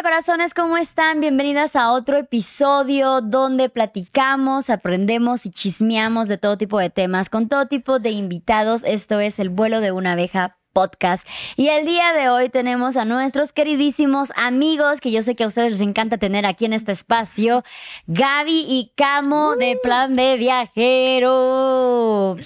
onda, corazones? ¿Cómo están? Bienvenidas a otro episodio donde platicamos, aprendemos y chismeamos de todo tipo de temas con todo tipo de invitados. Esto es El vuelo de una abeja podcast. Y el día de hoy tenemos a nuestros queridísimos amigos que yo sé que a ustedes les encanta tener aquí en este espacio, Gaby y Camo de Plan B Viajero.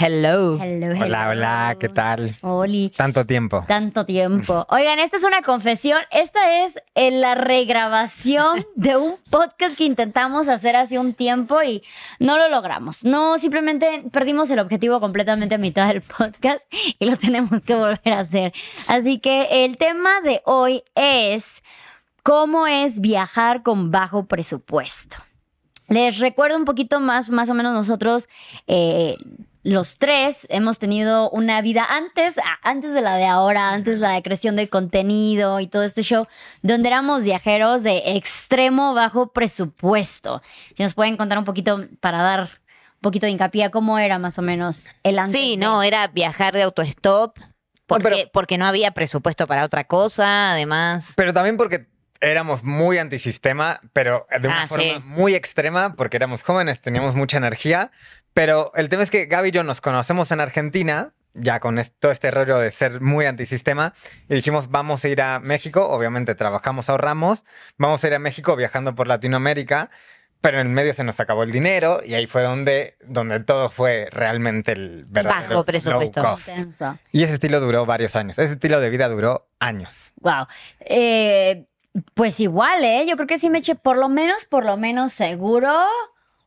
Hello. Hello, Hola, hola, ¿qué tal? Oli. Tanto tiempo. Tanto tiempo. Oigan, esta es una confesión. Esta es eh, la regrabación de un podcast que intentamos hacer hace un tiempo y no lo logramos. No, simplemente perdimos el objetivo completamente a mitad del podcast y lo tenemos que volver a hacer. Así que el tema de hoy es cómo es viajar con bajo presupuesto. Les recuerdo un poquito más, más o menos nosotros, eh, los tres hemos tenido una vida antes, antes de la de ahora, antes de la de creación de contenido y todo este show, donde éramos viajeros de extremo bajo presupuesto. Si nos pueden contar un poquito para dar un poquito de hincapié a cómo era más o menos el antes. Sí, de- no, era viajar de autostop porque, pero- porque no había presupuesto para otra cosa, además. Pero también porque éramos muy antisistema, pero de una Ah, forma sí. muy extrema, porque éramos jóvenes, teníamos mucha energía. Pero el tema es que Gaby y yo nos conocemos en Argentina, ya con todo este rollo de ser muy antisistema, y dijimos, vamos a ir a México, obviamente trabajamos, ahorramos, vamos a ir a México viajando por Latinoamérica. Pero en medio se nos acabó el dinero y ahí fue donde, donde todo fue realmente el verdadero Bajo presupuesto. low cost. Intenso. Y ese estilo duró varios años. Ese estilo de vida duró años. Wow. Eh, pues igual, ¿eh? Yo creo que sí me eché por lo menos, por lo menos seguro,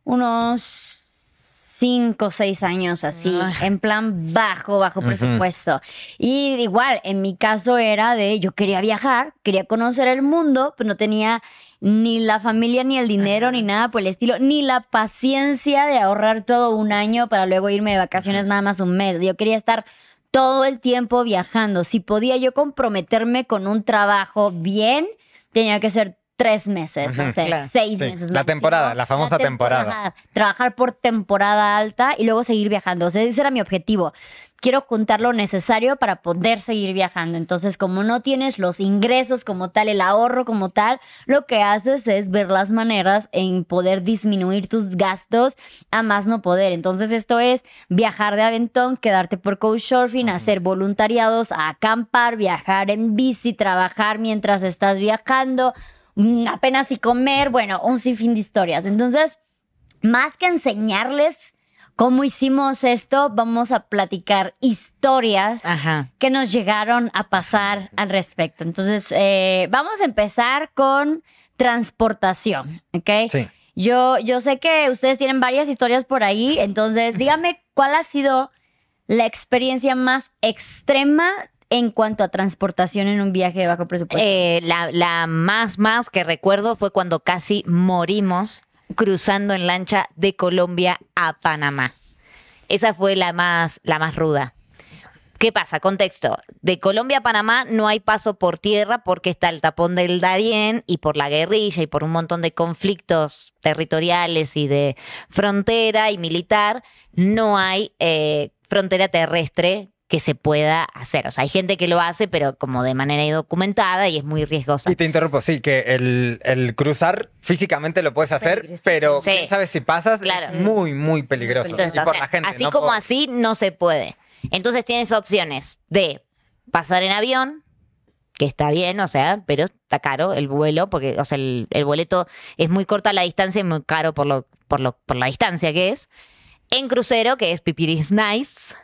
unos cinco o seis años así, Ay. en plan bajo, bajo presupuesto. Y igual, en mi caso era de yo quería viajar, quería conocer el mundo, pero no tenía ni la familia, ni el dinero, ni nada por el estilo, ni la paciencia de ahorrar todo un año para luego irme de vacaciones nada más un mes. Yo quería estar todo el tiempo viajando. Si podía yo comprometerme con un trabajo bien, tenía que ser tres meses, no Ujú, sé, claro. seis Sí, meses. la máximo. temporada, la famosa temporada. Trabajar por temporada alta y luego seguir viajando. O sea, ese era mi objetivo. Quiero juntar lo necesario para poder seguir viajando. Entonces, como no tienes los ingresos como tal, el ahorro como tal, lo que haces es ver las maneras en poder disminuir tus gastos a más no poder. Entonces, esto es viajar de aventón, quedarte por couchsurfing, hacer voluntariados, acampar, viajar en bici, trabajar mientras estás viajando, apenas si comer, bueno, un sinfín de historias. Entonces, más que enseñarles cómo hicimos esto, vamos a platicar historias Ajá. que nos llegaron a pasar al respecto. Entonces, eh, vamos a empezar con transportación, ¿ok? Sí. Yo, yo sé que ustedes tienen varias historias por ahí, entonces dígame cuál ha sido la experiencia más extrema en cuanto a transportación en un viaje de bajo presupuesto. Eh, la, más, más que recuerdo fue cuando casi morimos cruzando en lancha de Colombia a Panamá. Esa fue la más, la más ruda. ¿Qué pasa? Contexto. De Colombia a Panamá no hay paso por tierra porque está el tapón del Darién y por la guerrilla y por un montón de conflictos territoriales y de frontera y militar, no hay eh, frontera terrestre que se pueda hacer. O sea, hay gente que lo hace, pero como de manera indocumentada y es muy riesgosa. Y te interrumpo, sí, que el, el cruzar físicamente lo puedes hacer, Peligroso. pero Sí. quién sabe si pasas, Claro. es muy, muy peligroso. Entonces, y o por sea, la gente, así no como así no se puede. Entonces tienes opciones de pasar en avión, que está bien, o sea, pero está caro el vuelo, porque, o sea, el, el boleto es muy corta la distancia y muy caro por lo, por lo, por la distancia que es. En crucero, que es Pipiris Nice.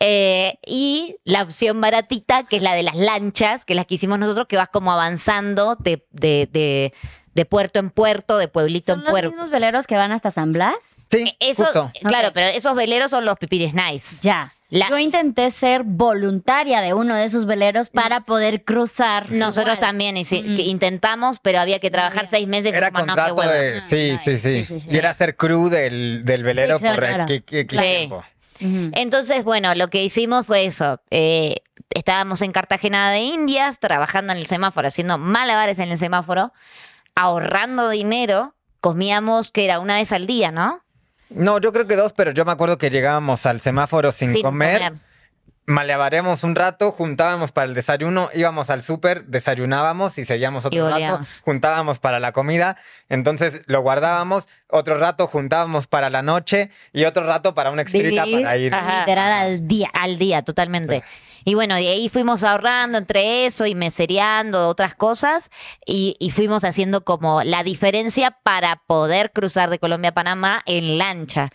Eh, y la opción baratita, que es la de las lanchas, que es la que hicimos nosotros, que vas como avanzando de, de, de, de puerto en puerto, de pueblito ¿Son en los puerto. mismos veleros que van hasta San Blas? Sí, Eso, justo. claro, pero esos veleros son los Pipiris Nice. Ya. La- Yo intenté ser voluntaria de uno de esos veleros para poder cruzar. Nosotros Igual. también intentamos, pero había que trabajar seis meses. Era como, contrato de... Sí, Ah, sí, sí. sí, sí, sí. Y era ser crew del, del velero Sí, claro, por claro. Tiempo. Entonces, bueno, lo que hicimos fue eso. Eh, estábamos en Cartagena de Indias, trabajando en el semáforo, haciendo malabares en el semáforo, ahorrando dinero. Comíamos, que era una vez al día, ¿no? No, yo creo que dos, pero yo me acuerdo que llegábamos al semáforo sin Sin comer, maleabaríamos un rato, juntábamos para el desayuno, íbamos al súper, desayunábamos y seguíamos Y otro rato, juntábamos para la comida, entonces lo guardábamos, otro rato juntábamos para la noche y otro rato para una extrita Vivir para ir. Ajá. literal al día. Al día, totalmente. Y bueno, de ahí fuimos ahorrando entre eso y mesereando otras cosas y, y fuimos haciendo como la diferencia para poder cruzar de Colombia a Panamá en lancha.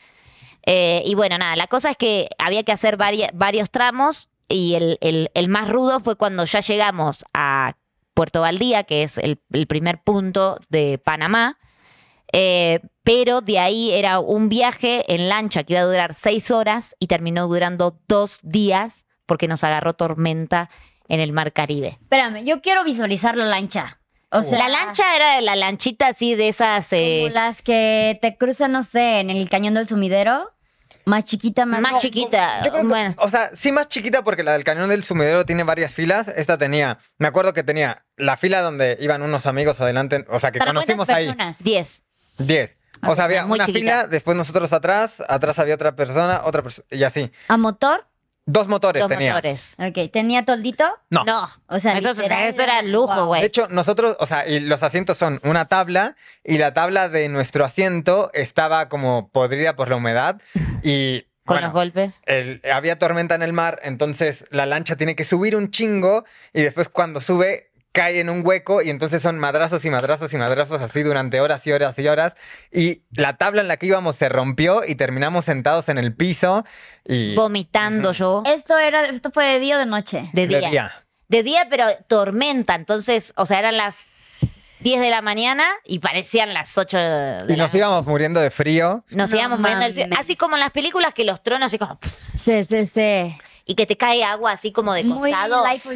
Eh, y bueno, nada, la cosa es que había que hacer varios tramos y el, más rudo fue cuando ya llegamos a Puerto Valdía, que es el, el primer punto de Panamá. Eh, pero de ahí era un viaje en lancha que iba a durar seis horas y terminó durando dos días porque nos agarró tormenta en el Mar Caribe. Espérame, yo quiero visualizar la lancha. O sea, la lancha era la lanchita así de esas eh, como las que te cruzan, no sé, en el cañón del sumidero. Más chiquita, más. más chiquita. Yo creo que- Bueno, O sea, sí más chiquita porque la del cañón del sumidero tiene varias filas. Esta tenía, me acuerdo que tenía la fila donde iban unos amigos adelante, o sea, que ¿Para conocimos cuántas ahí. personas? 10. 10. O sea, había una chiquita. fila, después nosotros atrás, atrás había otra persona, otra persona, y así. ¿A motor? Dos motores Dos tenía. motores. Ok, ¿tenía toldito? No. No. O sea, Entonces, literal, eso era lujo, wow. güey. De hecho, nosotros, o sea, y los asientos son una tabla y la tabla de nuestro asiento estaba como podrida por la humedad y Con bueno, los golpes. el- había tormenta en el mar, entonces la lancha tiene que subir un chingo y después cuando sube cae en un hueco y entonces son madrazos y madrazos y madrazos así durante horas y horas y horas y la tabla en la que íbamos se rompió y terminamos sentados en el piso y Vomitando yo. Esto era, esto fue de día o de noche. De de día. De día, pero tormenta. Entonces, o sea, eran las 10 de la mañana y parecían las 8 de Y la nos íbamos muriendo de frío. Nos No íbamos muriendo del frío. Así como en las películas que los tronos así como... Sí, sí, sí. Y que te cae agua así como de Muy costado. life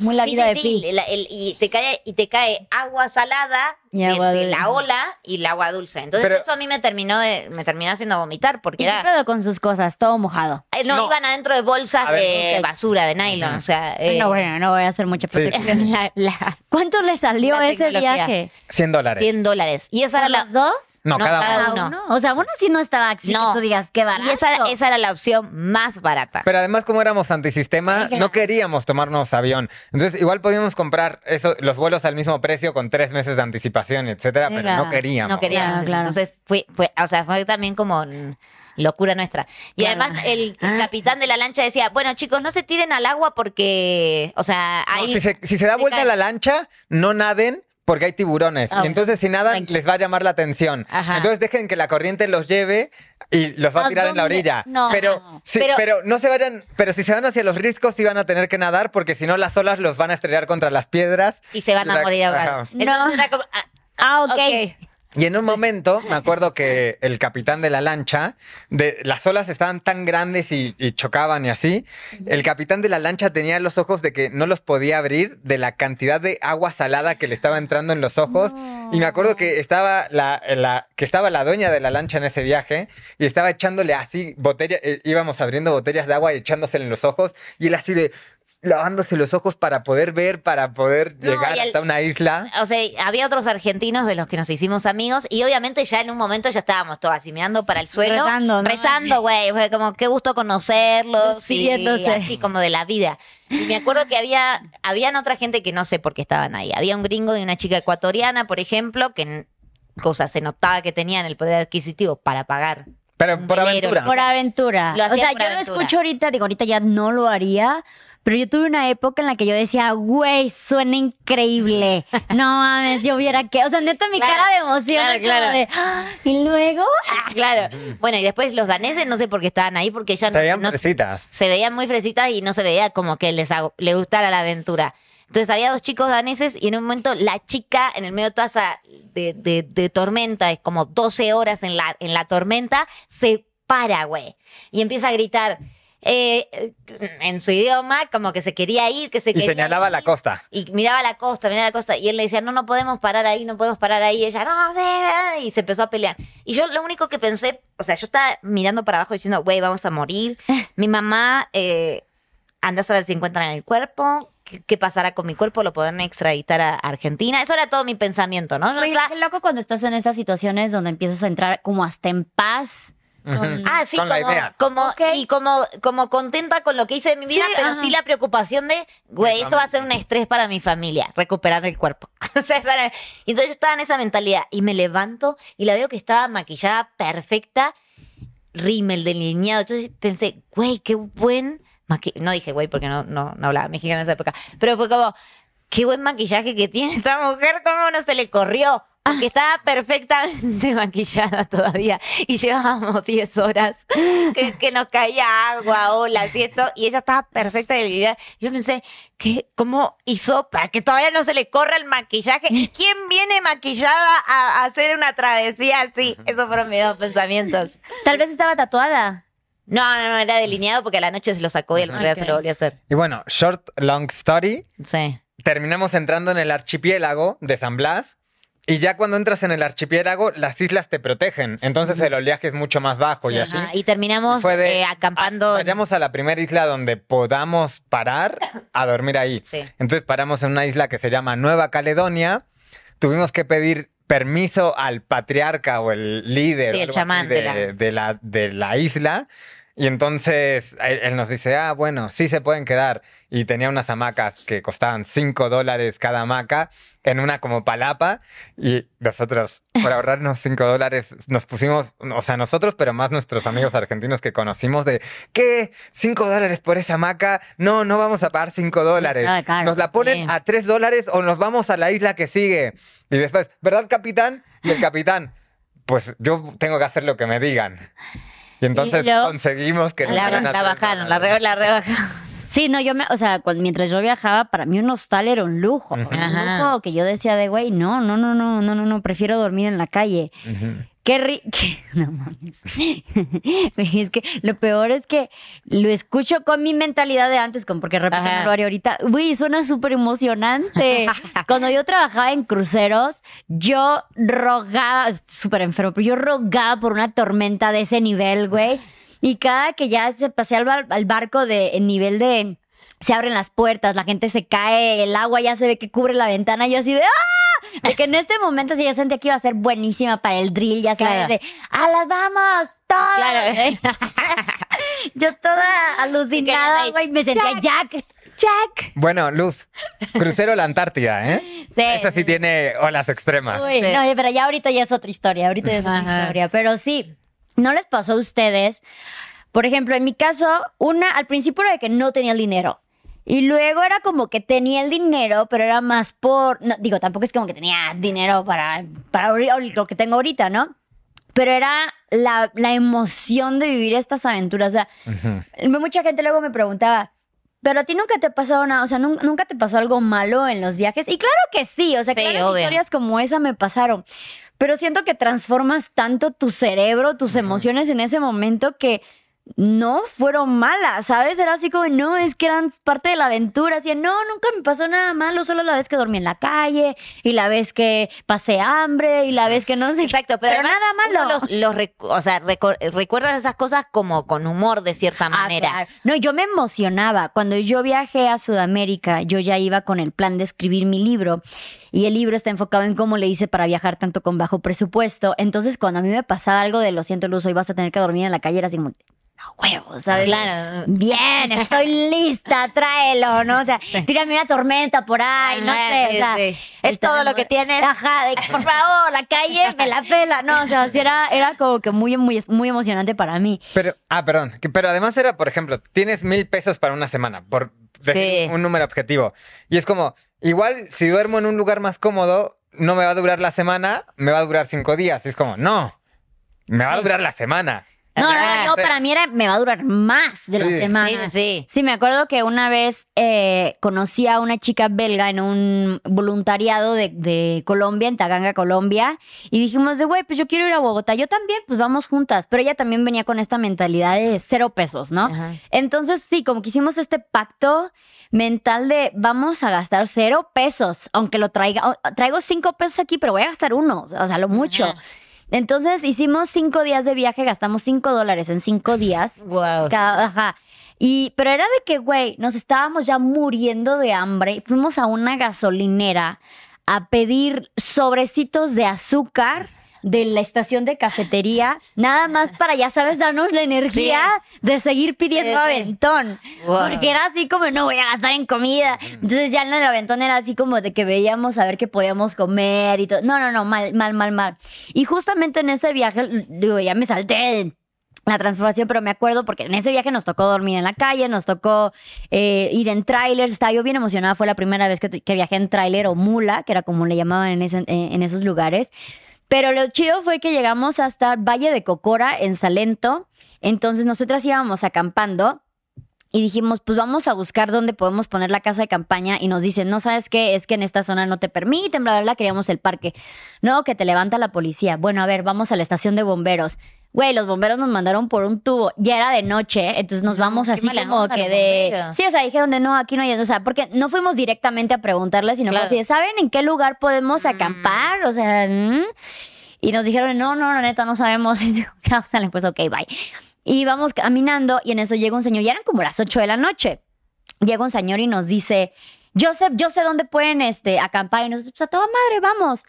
muy la Sí, vida sí, de sí, Pi. la- el- y, te cae, y te cae agua salada Y de, agua de dulce. la ola y el agua dulce. Entonces Pero- eso a mí me terminó de, me terminó haciendo vomitar porque ¿Y era, con sus cosas? Todo mojado. eh, no, No. iban adentro de bolsas ver, de basura, de nylon. O sea, eh, no, bueno, no voy a hacer mucha Sí. protección. la- la- ¿Cuánto le salió La ese tecnología. viaje? 100 dólares. 100 dólares. Y esa era ¿Por la, dos? No, No, cada, cada uno. uno. O sea, bueno, sí no estaba así No. que tú digas qué barato. y esa, esa era la opción más barata. Pero además, como éramos antisistema, Sí, claro. no queríamos tomarnos avión. Entonces, igual podíamos comprar eso, los vuelos al mismo precio con tres meses de anticipación, etcétera, Sí, pero claro. no queríamos. No queríamos Claro. Entonces fue, fue, o sea, fue también como locura nuestra. Y Claro. además el, el capitán de la lancha decía, bueno chicos, no se tiren al agua porque, o sea, No, ahí... si, se, si se da se vuelta cae. la lancha, no naden porque hay tiburones. Ah, y entonces, si nadan, tranqui. les va a llamar la atención. Ajá. Entonces, dejen que la corriente los lleve y los va a ¿A tirar en la orilla. No. Pero, sí, Pero- pero, no se vayan. Pero si se van hacia los riscos, sí van a tener que nadar porque si no, las olas los van a estrellar contra las piedras. y se van a La- morir ahogados. como, ah, Ah, ok. ok. Y en un momento, me acuerdo que el capitán de la lancha, de, las olas estaban tan grandes y, y chocaban y así, el capitán de la lancha tenía los ojos de que no los podía abrir de la cantidad de agua salada que le estaba entrando en los ojos. Y me acuerdo que estaba la, la- que estaba la dueña de la lancha en ese viaje y estaba echándole así botellas, íbamos abriendo botellas de agua y echándosele en los ojos y él así de lavándose los ojos para poder ver, para poder No, llegar y el- hasta una isla. O sea, había otros argentinos de los que nos hicimos amigos y obviamente ya en un momento ya estábamos todos así mirando para el suelo. Rezando, ¿no? Rezando, güey. Fue como, qué gusto conocerlos y Despidiéndose. así como de la vida. Y me acuerdo que había, habían otra gente que no sé por qué estaban ahí. Había un gringo y una chica ecuatoriana, por ejemplo, que n- cosa se notaba que tenían el poder adquisitivo para pagar. Pero por aventura. Por aventura. Lo o sea, por yo lo aventura. escucho ahorita, digo, ahorita ya no lo haría. Pero yo tuve una época en la que yo decía, güey, suena increíble. No mames, yo viera que. O sea, neta, mi Claro, cara de emoción claro, claro. de. "Ah", Y luego. Ah, claro. Bueno, y después los daneses no sé por qué estaban ahí, porque ya Se veían no, fresitas. se veían muy fresitas y no se veía como que les, les gustara la aventura. Entonces había dos chicos daneses y en un momento la chica en el medio de toda esa de, de- de tormenta, es como 12 horas en la, en la tormenta, se para, güey. Y empieza a gritar eh, en su idioma, como que se quería ir, que se Y quería señalaba ir. la costa. Y miraba la costa, miraba la costa. Y él le decía, no, no podemos parar ahí, no podemos parar ahí. Y ella, no, sí. Y se empezó a pelear. Y yo lo único que pensé, o sea, yo estaba mirando para abajo diciendo, güey, vamos a morir. Mi mamá, eh, anda a saber si encuentran el cuerpo. ¿Qué, pasará con mi cuerpo? ¿Lo podrán extraditar a Argentina? Eso era todo mi pensamiento, ¿no? Yo qué loco cuando estás en estas situaciones donde empiezas a entrar como hasta en paz Ujú. Ah, sí, Con la como, idea. como Ok. y como, como contenta con lo que hice de mi vida, Sí, pero ajá. sí la preocupación de, güey, esto va a ser un estrés para mi familia, recuperar el cuerpo. o sea, esa era- y entonces yo estaba en esa mentalidad y me levanto y la veo que estaba maquillada perfecta, rímel delineado. Entonces pensé, güey, qué buen maquillaje. No dije güey porque no, no, no hablaba mexicano en esa época, pero fue como, qué buen maquillaje que tiene esta mujer, cómo no se le corrió. Porque estaba perfectamente maquillada todavía. Y llevábamos 10 horas que, que nos caía agua, olas y esto. Y ella estaba perfecta de la idea. Yo pensé, ¿qué, ¿cómo hizo para que todavía no se le corra el maquillaje? ¿Y quién viene maquillada a, a hacer una travesía así? Esos fueron mis dos pensamientos. Tal vez estaba tatuada. No, no, no, era delineado porque a la noche se lo sacó y el otro día se lo volvió a hacer. Y bueno, short, long story. Sí. Terminamos entrando en el archipiélago de San Blas. Y ya cuando entras en el archipiélago, las islas te protegen. Entonces el oleaje es mucho más bajo y así. Ajá, Y terminamos de, eh, acampando. "Ah, vayamos a la primera isla donde podamos parar a dormir ahí. Sí. Entonces paramos en una isla que se llama Nueva Caledonia. Tuvimos que pedir permiso al patriarca o el líder Sí, el chamán la, de la isla. Y entonces él, nos dice, ah, bueno, sí se pueden quedar. Y tenía unas hamacas que costaban 5 dólares cada hamaca en una como palapa. Y nosotros, por ahorrarnos 5 dólares, nos pusimos, o sea, nosotros, pero más nuestros amigos argentinos que conocimos de, ¿qué? ¿5 dólares por esa hamaca? No, no vamos a pagar 5 dólares. Nos la ponen a 3 dólares o nos vamos a la isla que sigue. Y después, ¿verdad, capitán? Y el capitán, pues yo tengo que hacer lo que me digan. Y entonces luego- conseguimos que La, la bajaron, la, re- la rebajaron. Sí, no, yo me, o sea, cuando, mientras yo viajaba, para mí un hostal era un lujo. Un lujo que yo decía de, güey, no, no, no, no, no, no, no, prefiero dormir en la calle. Ujú. Qué ri... qué- No mames. Es que lo peor es que lo escucho con mi mentalidad de antes, como porque repito, lo haré ahorita. Uy, suena súper emocionante. Cuando yo trabajaba en cruceros, yo rogaba, súper enfermo, pero yo rogaba por una tormenta de ese nivel, güey. Y cada que ya se pasé al, bar- al barco de en nivel de... Se abren las puertas, la gente se cae, el agua ya se ve que cubre la ventana, y yo así de ¡ah! De que en este momento sí yo sentía que iba a ser buenísima para el drill, ya sabes, Claro. de ¡a las vamos! ¡Todas! Claro. yo toda alucinada, güey, me sentía Jack. Jack. Bueno, Luz, crucero la Antártida, ¿eh? Sí. Esa sí tiene olas extremas. Uy, Sí. No, pero ya ahorita ya es otra historia, ahorita ya es otra Ajá. historia. Pero sí, ¿no les pasó a ustedes? Por ejemplo, en mi caso, una, al principio era de que no tenía el dinero. Y luego era como que tenía el dinero, pero era más por. No, digo, tampoco es como que tenía dinero para, para lo que tengo ahorita, ¿no? Pero era la, la emoción de vivir estas aventuras. O sea, mucha gente luego me preguntaba, pero a ti nunca te pasó nada, o sea, nun- nunca te pasó algo malo en los viajes. Y claro que sí, o sea, Sí, claro obvio. historias como esa me pasaron. Pero siento que transformas tanto tu cerebro, tus emociones en ese momento que no fueron malas, ¿sabes? Era así como, no, es que eran parte de la aventura. Así, no, nunca me pasó nada malo, solo la vez que dormí en la calle, y la vez que pasé hambre, y la vez que no sé. Exacto, pero, nada malo. Los, o sea, recuerdas esas cosas como con humor de cierta Ah, manera. claro. No, yo me emocionaba. Cuando yo viajé a Sudamérica, yo ya iba con el plan de escribir mi libro. Y el libro está enfocado en cómo le hice para viajar tanto con bajo presupuesto. Entonces, cuando a mí me pasaba algo de lo siento, Luz, hoy vas a tener que dormir en la calle, era así como, huevos, ¿sabes? Claro. Bien, estoy lista, tráelo, ¿no? O sea, tírame una tormenta por ahí, no Ajá, sé. sí, o sea, sí. Es todo lo que tienes. Ajá, de que, por favor, la calle me la pela. No, o sea, sí era, era como que muy, muy, muy emocionante para mí. Pero, ah, perdón. que- Pero además era, por ejemplo, tienes mil pesos para una semana, por decir Sí. un número objetivo. Y es como, igual si duermo en un lugar más cómodo, no me va a durar la semana, me va a durar cinco días. Y es como, no, me va a durar la semana. No, no, Ah, no, sí. para mí era, me va a durar más de la Sí. semana. Sí, sí. Sí, me acuerdo que una vez eh, conocí a una chica belga en un voluntariado de, de Colombia, en Taganga, Colombia, y dijimos de, güey, pues yo quiero ir a Bogotá, yo también, pues vamos juntas, pero ella también venía con esta mentalidad de cero pesos, ¿no? Ajá. Entonces, sí, como que hicimos este pacto mental de vamos a gastar cero pesos, aunque lo traiga, o- traigo cinco pesos aquí, pero voy a gastar uno, o sea, lo mucho. Ajá. Entonces hicimos cinco días de viaje, gastamos cinco dólares en cinco días. Wow. Cada- ajá. Y, pero era de que, güey, nos estábamos ya muriendo de hambre. Fuimos a una gasolinera a pedir sobrecitos de azúcar de la estación de cafetería, nada más para, ya sabes, darnos la energía de seguir pidiendo Sí, aventón. Wow. Porque era así como, no voy a gastar en comida. Entonces ya en el aventón era así como de que veíamos a ver qué podíamos comer y todo. No, no, no, mal, mal, mal, mal. Y justamente en ese viaje, digo, ya me salté la transformación, pero me acuerdo porque en ese viaje nos tocó dormir en la calle, nos tocó eh, ir en trailers, estaba yo bien emocionada, fue la primera vez que, que viajé en trailer o mula, que era como le llamaban en, ese- en- en esos lugares. Pero lo chido fue que llegamos hasta Valle de Cocora, en Salento, entonces nosotras íbamos acampando y dijimos, pues vamos a buscar dónde podemos poner la casa de campaña y nos dicen, no sabes qué, es que en esta zona no te permiten, bla, bla, bla, queríamos el parque. No, que te levanta la policía. Bueno, a ver, vamos a la estación de bomberos. Güey, los bomberos nos mandaron por un tubo. Ya era de noche, entonces nos No, vamos así como que de... Sí, o sea, dije donde no, aquí no hay... O sea, porque no fuimos directamente a preguntarles, sino Claro. así ¿saben en qué lugar podemos Mm. acampar? O sea, mm. y nos dijeron, no, no, la neta, no sabemos. Y yo, "Sale, pues ok, bye. Y vamos caminando y en eso llega un señor, ya eran como las 8 de la noche. Llega un señor y nos dice, yo sé, yo sé dónde pueden este, acampar. Y nosotros, pues a toda madre, vamos.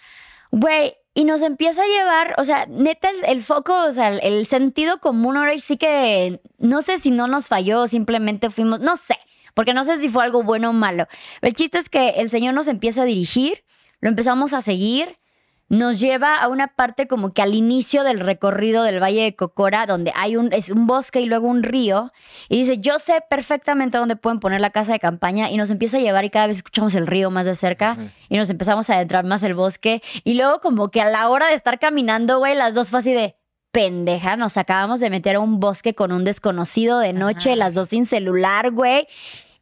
Güey, y nos empieza a llevar, o sea, neta, el, foco, o sea, el, el sentido común ahora sí que no sé si no nos falló, simplemente fuimos, no sé, porque no sé si fue algo bueno o malo. El chiste es que el señor nos empieza a dirigir, lo empezamos a seguir, nos lleva a una parte como que al inicio del recorrido del Valle de Cocora, donde hay un, es un bosque y luego un río, y dice, yo sé perfectamente dónde pueden poner la casa de campaña, y nos empieza a llevar y cada vez escuchamos el río más de cerca, y nos empezamos a adentrar más el bosque, y luego como que a la hora de estar caminando, güey, las dos fue así de... Pendeja, nos acabamos de meter a un bosque con un desconocido de noche, Ajá. las dos sin celular, güey.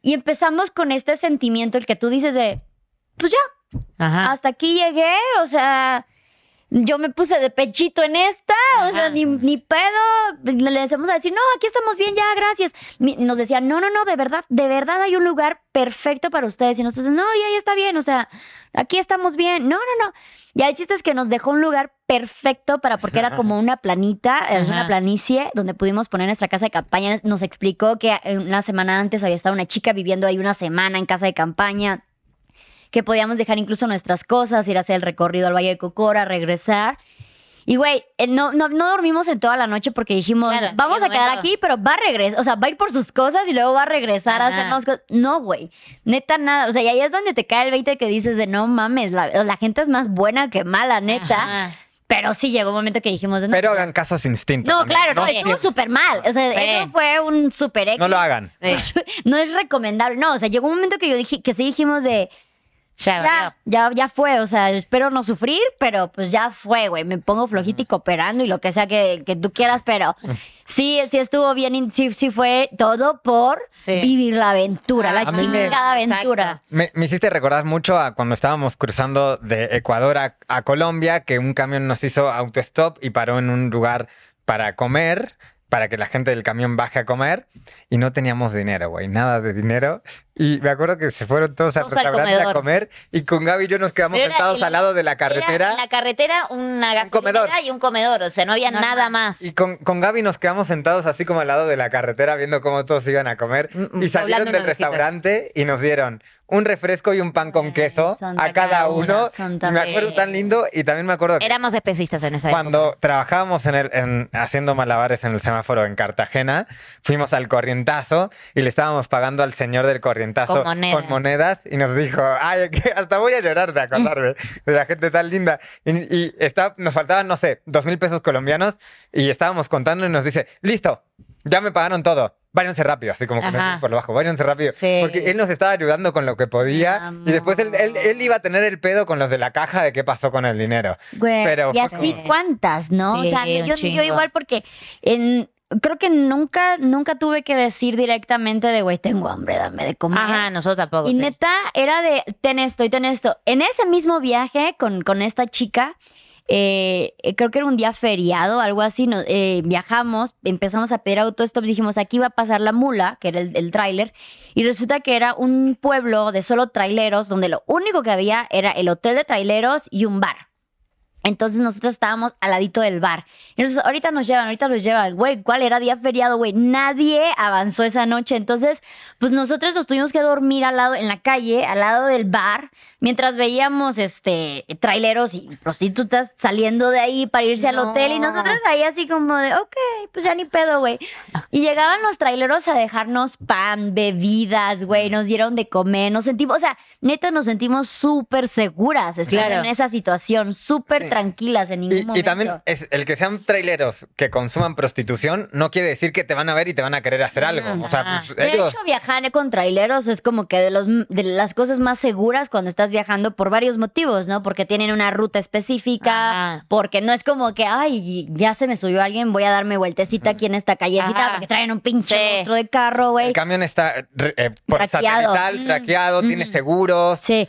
Y empezamos con este sentimiento, el que tú dices de, pues ya, Ajá. hasta aquí llegué, o sea, yo me puse de pechito en esta, o sea, ni, ni pedo, le empezamos a decir, no, aquí estamos bien, ya, gracias. Nos decían, no, no, no, de verdad, de verdad hay un lugar perfecto para ustedes. Y nosotros, no, ya, ya está bien, o sea, aquí estamos bien. No, no, no. Y el chiste es que nos dejó un lugar perfecto para, porque era como una planita, eh, Ajá. una planicie, donde pudimos poner nuestra casa de campaña. Nos explicó que eh, una semana antes había estado una chica viviendo ahí una semana en casa de campaña que podíamos dejar incluso nuestras cosas, ir a hacer el recorrido al Valle de Cocora, regresar. Y güey, no, no, no dormimos en toda la noche porque dijimos, Claro, vamos a quedar momento- aquí, pero va a regresar, o sea, va a ir por sus cosas y luego va a regresar a Ajá. hacernos cosas. No, güey, neta nada. O sea, y ahí es donde te cae el 20 que dices de no mames, la, la gente es más buena que mala, neta. Ajá. Pero sí llegó un momento que dijimos no. Pero hagan caso sin instinto. no, también. claro, no, estuvo súper mal. O sea, Sí. eso fue un súper X. No lo hagan. Sí. No es recomendable. No, o sea, llegó un momento que yo dije, que sí dijimos de Ya, ya, ya, ya fue, o sea, espero no sufrir, pero pues ya fue, güey. Me pongo flojita y cooperando y lo que sea que, que tú quieras, pero sí, sí estuvo bien, y sí, sí fue todo por Sí. vivir la aventura, la A mí me- chingada aventura. Me, me hiciste recordar mucho a cuando estábamos cruzando de Ecuador a, a Colombia, que un camión nos hizo autostop y paró en un lugar para comer, para que la gente del camión baje a comer, y no teníamos dinero, güey, nada de dinero. Y me acuerdo que se fueron todos al Todos al restaurante a comedor. comer, y con Gaby y yo nos quedamos era sentados el- al lado de la Era carretera. en la carretera una comedor. gasolinera y un comedor, o sea, no había No nada más. Y con, con Gaby nos quedamos sentados así como al lado de la carretera viendo cómo todos iban a comer. Mm, Y salieron del restaurante y nos dieron un refresco y un pan con queso a cada cada uno. una, me acuerdo tan lindo y también me acuerdo que Éramos especistas en esa cuando época. trabajábamos en el, en- haciendo malabares en el semáforo en Cartagena, fuimos al corrientazo y le estábamos pagando al señor del corrientazo Con monedas. monedas y nos dijo, ay, que hasta voy a llorar de acordarme de la gente tan linda. Y, y está, nos faltaban, no sé, dos mil pesos colombianos y estábamos contando y nos dice, listo, ya me pagaron todo. Váyanse rápido, así como que por lo bajo, váyanse rápido. Sí. Porque él nos estaba ayudando con lo que podía y después él, él- iba a tener el pedo con los de la caja de qué pasó con el dinero. Güey, Pero y así como- cuántas, ¿no? Sí, o sea, yo, yo igual porque en, creo que nunca, nunca tuve que decir directamente de, güey, tengo hambre, dame de comer. Ajá, nosotros tampoco. Y sí. neta, era de, ten esto y ten esto. En ese mismo viaje con, con esta chica, eh, creo que era un día feriado, algo así, nos, eh, viajamos, empezamos a pedir autostop, dijimos, aquí va a pasar la mula, que era el, el tráiler, y resulta que era un pueblo de solo traileros, donde lo único que había era el hotel de traileros y un bar. Entonces nosotros estábamos al ladito del bar. Entonces ahorita nos llevan, ahorita nos llevan. Güey, ¿cuál era día feriado, güey? Nadie avanzó esa noche. Entonces, pues nosotros nos tuvimos que dormir al lado, en la calle, al lado del bar, mientras veíamos este traileros y prostitutas saliendo de ahí para irse al hotel. Y nosotros ahí así como de, ok, pues ya ni pedo, güey. Y llegaban los traileros a dejarnos pan, bebidas, güey. Nos dieron de comer, nos sentimos, o sea, neta nos sentimos súper seguras estando Claro. en esa situación, súper Sí. tranquilas en ningún Y, momento. y también es, el que sean traileros que consuman prostitución no quiere decir que te van a ver y te van a querer hacer algo. O sea, pues, De ellos... hecho, viajar con traileros es como que de, los, de las cosas más seguras cuando estás viajando por varios motivos, ¿no? Porque tienen una ruta específica, Ajá. porque no es como que, ay, ya se me subió alguien, voy a darme vueltecita aquí en esta callecita Ajá. porque traen un pinche Sí. monstruo de carro, güey. El camión está eh, por Traqueado. satelital, Mm. traqueado, tiene seguros. Sí.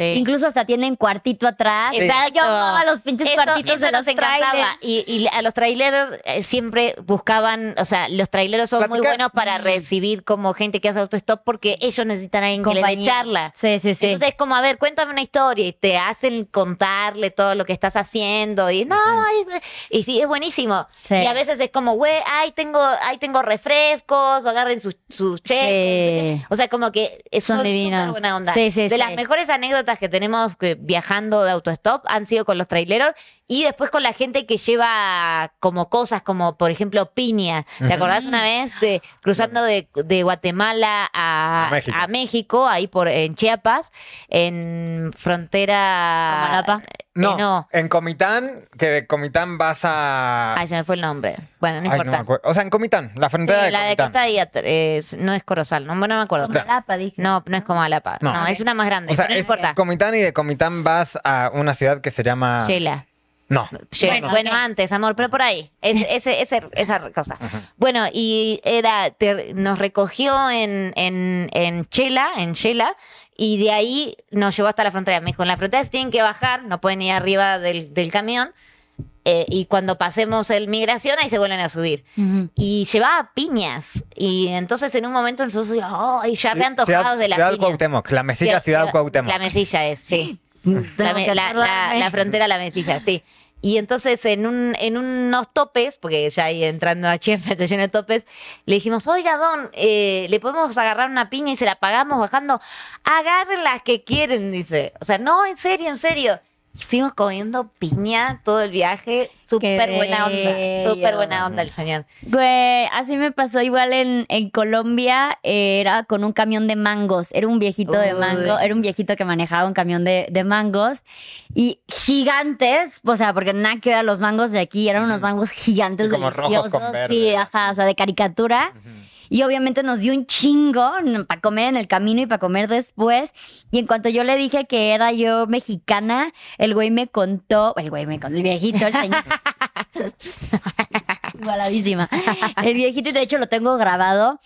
Sí. Incluso hasta tienen cuartito atrás. Exacto. Yo amaba los pinches Eso- cuartitos eso de los nos encantaba. Y, y a los traileros eh, siempre buscaban, o sea, los traileros son muy buenos para Mm. recibir como gente que hace autostop porque ellos necesitan a alguien que les dé charla. Sí, sí, sí. Entonces es como, a ver, cuéntame una historia y te hacen contarle todo lo que estás haciendo y no, ay, y sí, es buenísimo. Sí. Y a veces es como, güey, ahí tengo, ahí tengo refrescos, o agarren sus, sus cheques. qué. O sea, como que Son son divinos. súper buena onda. Sí, sí, de sí. las mejores anécdotas que tenemos viajando de autostop han sido con los traileros y después con la gente que lleva como cosas como, por ejemplo, piña. ¿Te acordás una vez de cruzando de, de Guatemala a, A México. a México, ahí por en Chiapas, en frontera. Comalapa. No, Eh, no. en Comitán, que de Comitán vas a... Ay, se me fue el nombre. Bueno, no Ay, no importa. O sea, en Comitán, la Sí, frontera de la de. Costa es- no es Corozal, no, no me acuerdo. Comalapa, dije. No, no es como Alapa. No, No. es una más grande, O sea, pero no es importa. Comitán y de Comitán vas a una ciudad que se llama... Sheila. No. Bueno, antes, amor, pero por ahí. Es- ese, ese- esa cosa. Bueno, y era, te- nos recogió en, en, en Chela, en Chela, y de ahí nos llevó hasta la frontera. Me dijo, en la frontera se tienen que bajar, no pueden ir arriba del, del camión, eh, y cuando pasemos el migración, ahí se vuelven a subir. Ujú. Y llevaba piñas. Y entonces en un momento nosotros, ¡ay, ya re antojados Ciudad, de la Ciudad piña! Cuauhtémoc, la mesilla Sí, Ciudad Cuauhtémoc. La mesilla es, sí. La, Tengo me- que la- la- la frontera, la mesilla, sí. Y entonces en, un, en unos topes, porque ya ahí entrando a Chef está lleno de topes, le dijimos, oiga, Don, eh, ¿le podemos agarrar una piña y se la pagamos bajando? Agarren las que quieren, dice. O sea, no, en serio, en serio. Fuimos comiendo piña todo el viaje. Súper buena onda. Súper buena onda el señor. Güey, así me pasó igual en, en Colombia, eh, era con un camión de mangos, era un viejito de mango, era un viejito que manejaba un camión de, de mangos y gigantes, o sea, porque nada que ver los mangos de aquí, eran unos mangos gigantes Y como rojos deliciosos, con verde. sí, ajá, o sea, de caricatura. Y obviamente nos dio un chingo para comer en el camino y para comer después. Y en cuanto yo le dije que era yo mexicana, el güey me contó, el güey me contó, el viejito, el señor. Igualadísima. El viejito, y de hecho lo tengo grabado,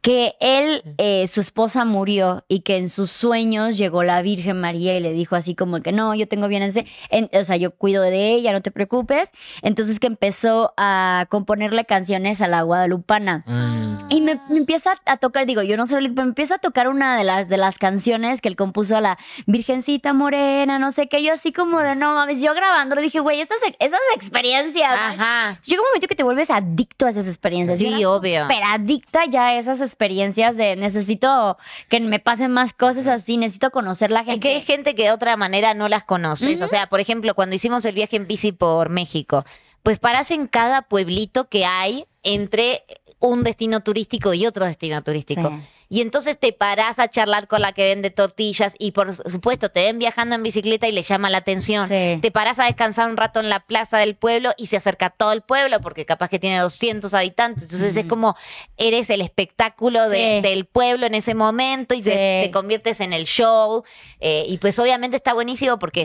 que él, eh, su esposa murió y que en sus sueños llegó la Virgen María y le dijo así como que no, yo tengo bien ese, en- o sea, yo cuido de ella, no te preocupes. Entonces que empezó a componerle canciones a la guadalupana. Mm. Y me, me empieza a tocar, digo, yo no sé, pero me empieza a tocar una de las, de las canciones que él compuso a la Virgencita Morena, no sé qué, yo así como de, no mames, yo grabándolo dije, güey, estas, esas experiencias. Ajá. Llega un momento que te vuelves adicto a esas experiencias. Sí, obvio. súper adicta ya a esas experiencias de necesito que me pasen más cosas así, necesito conocer la gente. Es que hay gente que de otra manera no las conoces. O sea, por ejemplo, cuando hicimos el viaje en bici por México, pues parás en cada pueblito que hay entre un destino turístico y otro destino turístico. Sí. Y entonces te parás a charlar con la que vende tortillas y por supuesto te ven viajando en bicicleta y le llama la atención. Sí. Te parás a descansar un rato en la plaza del pueblo y se acerca todo el pueblo porque capaz que tiene 200 habitantes. Entonces es como eres el espectáculo de- Sí. del pueblo en ese momento y te, Sí. te conviertes en el show. eh, y pues obviamente está buenísimo porque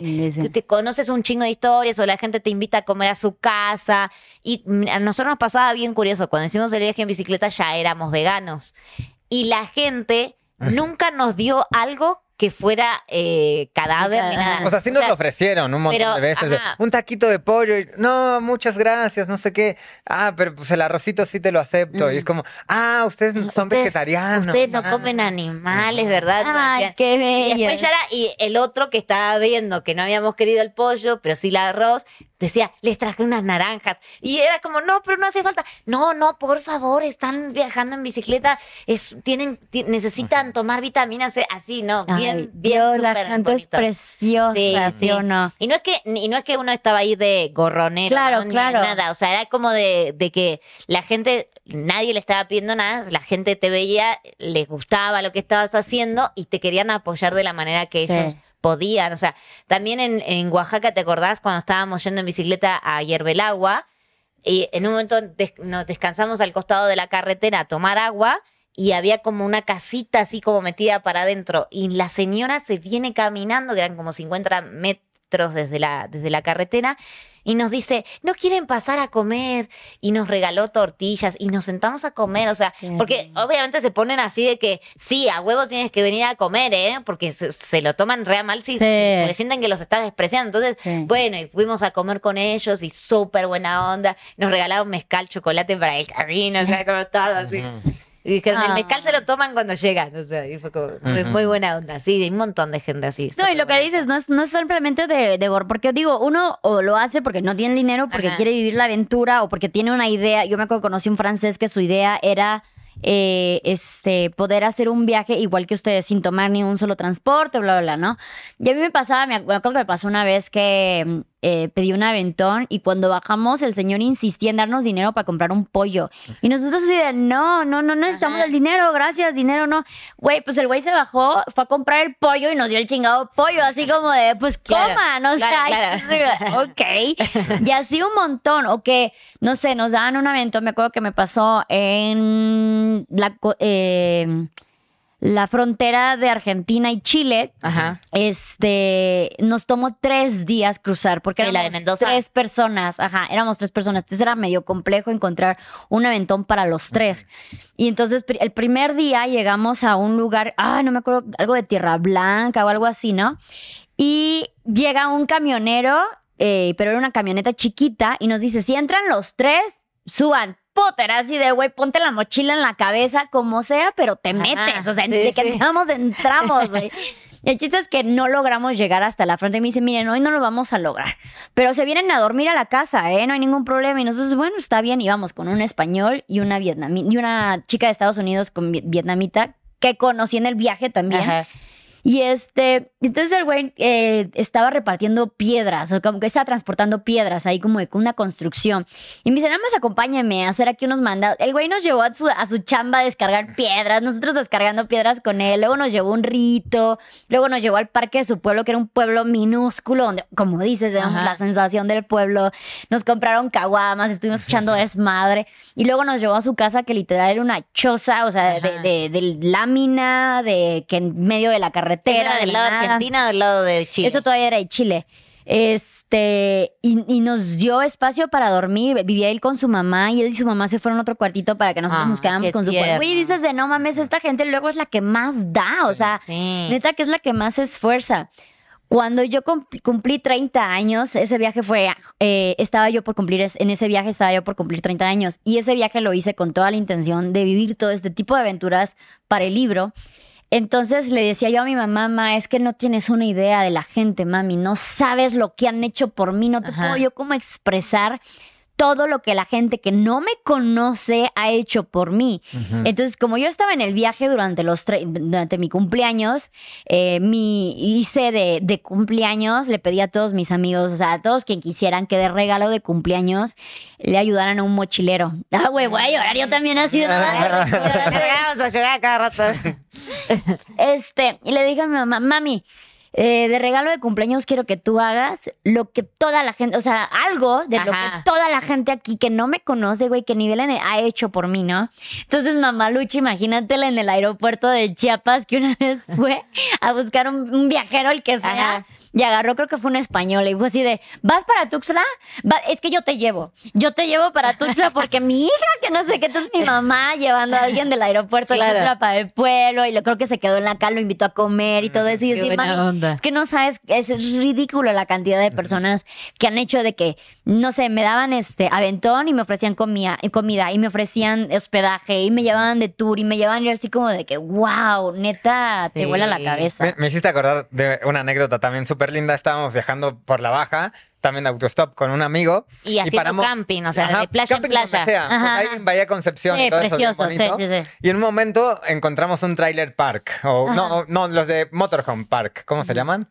te conoces un chingo de historias o la gente te invita a comer a su casa. Y mm, a nosotros nos pasaba bien curioso. Cuando hicimos el viaje en bicicleta ya éramos veganos. Y la gente nunca nos dio algo que fuera eh, cadáver ni nada. O sea, sí nos lo ofrecieron un montón pero, de veces. ajá. un taquito de pollo. y, no, muchas gracias, no sé qué. Ah, pero pues el arrocito sí te lo acepto. Y es como, ah, ustedes no son Ustedes- vegetarianos. Ustedes no ah. comen animales, ¿verdad? Ay, qué Y bello. después ya era, y el otro que estaba viendo que no habíamos querido el pollo, pero sí el arroz, decía, les traje unas naranjas. Y era como, no, pero no hace falta. No, no, por favor, están viajando en bicicleta, es, tienen, ti- necesitan tomar vitamina C, así, ¿no? Bien, Ay, bien, Dios, la es preciosa, Sí, ¿sí, sí. o no? Y no es que, y no es que uno estaba ahí de gorronero, Claro, ¿no? Ni nada. O sea, era como de, de que la gente, nadie le estaba pidiendo nada, la gente te veía, les gustaba lo que estabas haciendo y te querían apoyar de la manera que Sí. ellos podían. O sea, también en, en Oaxaca, ¿te acordás cuando estábamos yendo en bicicleta a Hierbelagua? Y en un momento nos descansamos al costado de la carretera a tomar agua y había como una casita así como metida para adentro. Y la señora se viene caminando, que eran como 50 metros desde la, desde la carretera, y nos dice, ¿no quieren pasar a comer? Y nos regaló tortillas y nos sentamos a comer. O sea, Qué porque obviamente se ponen así de que, sí, a huevo tienes que venir a comer, ¿eh? Porque se, se lo toman real mal si, Sí. porque sienten que los estás despreciando. Entonces, Sí. bueno, y fuimos a comer con ellos y súper buena onda. Nos regalaron mezcal, chocolate para el camino, o sea, como todo así. Y dijeron, el Ah. mezcal se lo toman cuando llegan. O sea, y fue como muy, buena onda. Sí, hay un montón de gente así. No, y lo que dices no es, no es simplemente de, de gorro, porque digo, uno o lo hace porque no tiene el dinero, porque Ajá. quiere vivir la aventura o porque tiene una idea. Yo me acuerdo que conocí un francés que su idea era eh, este, poder hacer un viaje igual que ustedes sin tomar ni un solo transporte, bla, bla, bla, ¿no? Y a mí me pasaba, me acuerdo que me pasó una vez que eh, pedí un aventón y cuando bajamos el señor insistía en darnos dinero para comprar un pollo. Y nosotros así de, no, no, no necesitamos Ajá. el dinero, gracias, dinero no. Güey, pues el güey se bajó, fue a comprar el pollo y nos dio el chingado pollo, así como de, pues Claro, coman, o claro, sea, claro. ok. Y así un montón, o que, no sé, nos daban un aventón, me acuerdo que me pasó en la, eh, la frontera de Argentina y Chile. Ajá. Este, nos tomó tres días cruzar porque ¿Y la de éramos Mendoza? tres personas, ajá, éramos tres personas, entonces era medio complejo encontrar un aventón para los tres. Y entonces el primer día llegamos a un lugar, ah, no me acuerdo, algo de Tierra Blanca o algo así, ¿no? Y llega un camionero, eh, pero era una camioneta chiquita, y nos dice, si entran los tres, suban. Puta, era así de, güey, ponte la mochila en la cabeza, como sea, pero te Ajá, metes. O sea, sí, de que entramos, entramos, güey. Y el chiste es que no logramos llegar hasta la frente. Y me dice, miren, hoy no lo vamos a lograr. Pero se vienen a dormir a la casa, ¿eh? No hay ningún problema. Y nosotros, bueno, está bien. Y vamos con un español y una vietnamita, y una chica de Estados Unidos con vi- vietnamita que conocí en el viaje también. Ajá. Y este, entonces el güey eh, estaba repartiendo piedras, o como que estaba transportando piedras ahí como de una construcción. Y me dice, nada más acompáñame a hacer aquí unos mandados. El güey nos llevó a su, a su chamba a descargar piedras, nosotros descargando piedras con él. Luego nos llevó un rito, luego nos llevó al parque de su pueblo, que era un pueblo minúsculo, donde, como dices, era Ajá. la sensación del pueblo. Nos compraron caguamas, estuvimos echando desmadre. Y luego nos llevó a su casa, que literal era una choza, o sea, de, Ajá. de- de lámina, de que en medio de la carretera. ¿Era de del la lado de. Argentina o del lado de Chile? Eso todavía era de Chile. Este, y, y nos dio espacio para dormir. Vivía él con su mamá y él y su mamá se fueron a otro cuartito para que nosotros Ah, nos quedáramos con su tierno. Güey, dices de no mames, esta gente luego es la que más da. O sea, Sí. neta que es la que más se esfuerza. Cuando yo cumpl- cumplí 30 años, ese viaje fue, eh, estaba yo por cumplir, en ese viaje estaba yo por cumplir 30 años y ese viaje lo hice con toda la intención de vivir todo este tipo de aventuras para el libro. Entonces le decía yo a mi mamá, mamá, es que no tienes una idea de la gente, mami, no sabes lo que han hecho por mí, no te Ajá. puedo yo como expresar todo lo que la gente que no me conoce ha hecho por mí. Entonces, como yo estaba en el viaje durante los durante mi cumpleaños, eh, mi hice de, de cumpleaños, le pedí a todos mis amigos, o sea, a todos quien quisieran que de regalo de cumpleaños le ayudaran a un mochilero. Ah, güey, voy a llorar yo también así. de- Vamos a llorar cada rato. Este, y le dije a mi mamá, mami, eh, de regalo de cumpleaños quiero que tú hagas lo que toda la gente, o sea, algo de lo que toda la gente aquí que no me conoce, güey, que nivel ha hecho por mí, ¿no? Entonces, mamá Lucha, imagínatela en el aeropuerto de Chiapas que una vez fue a buscar un, un viajero, el que sea. Ajá. Y agarró, creo que fue un español, y fue así de, ¿vas para Tuxtla? Va- es que yo te llevo, yo te llevo para Tuxtla porque mi hija, que no sé qué, entonces mi mamá llevando a alguien del aeropuerto de Claro. Tuxtla para el pueblo, y lo creo que se quedó en la cal, lo invitó a comer y todo eso, y Qué decir, buena "Mami, onda. es que no sabes, es ridículo la cantidad de personas que han hecho de que, no sé, me daban este aventón y me ofrecían comida, comida y me ofrecían hospedaje y me llevaban de tour y me llevaban y así como de que, wow, neta, te Sí. vuela la cabeza. Me, me hiciste acordar de una anécdota también súper linda. Estábamos viajando por la baja, también autostop con un amigo. Y haciendo camping, o sea, de playa en playa. sea. Pues Ajá, ahí ajá. en Bahía Concepción Sí, y todo eso precioso, bonito. sí, sí. Y en un momento encontramos un trailer park. O, Ajá. no, no, los de Motorhome Park. ¿Cómo se llaman?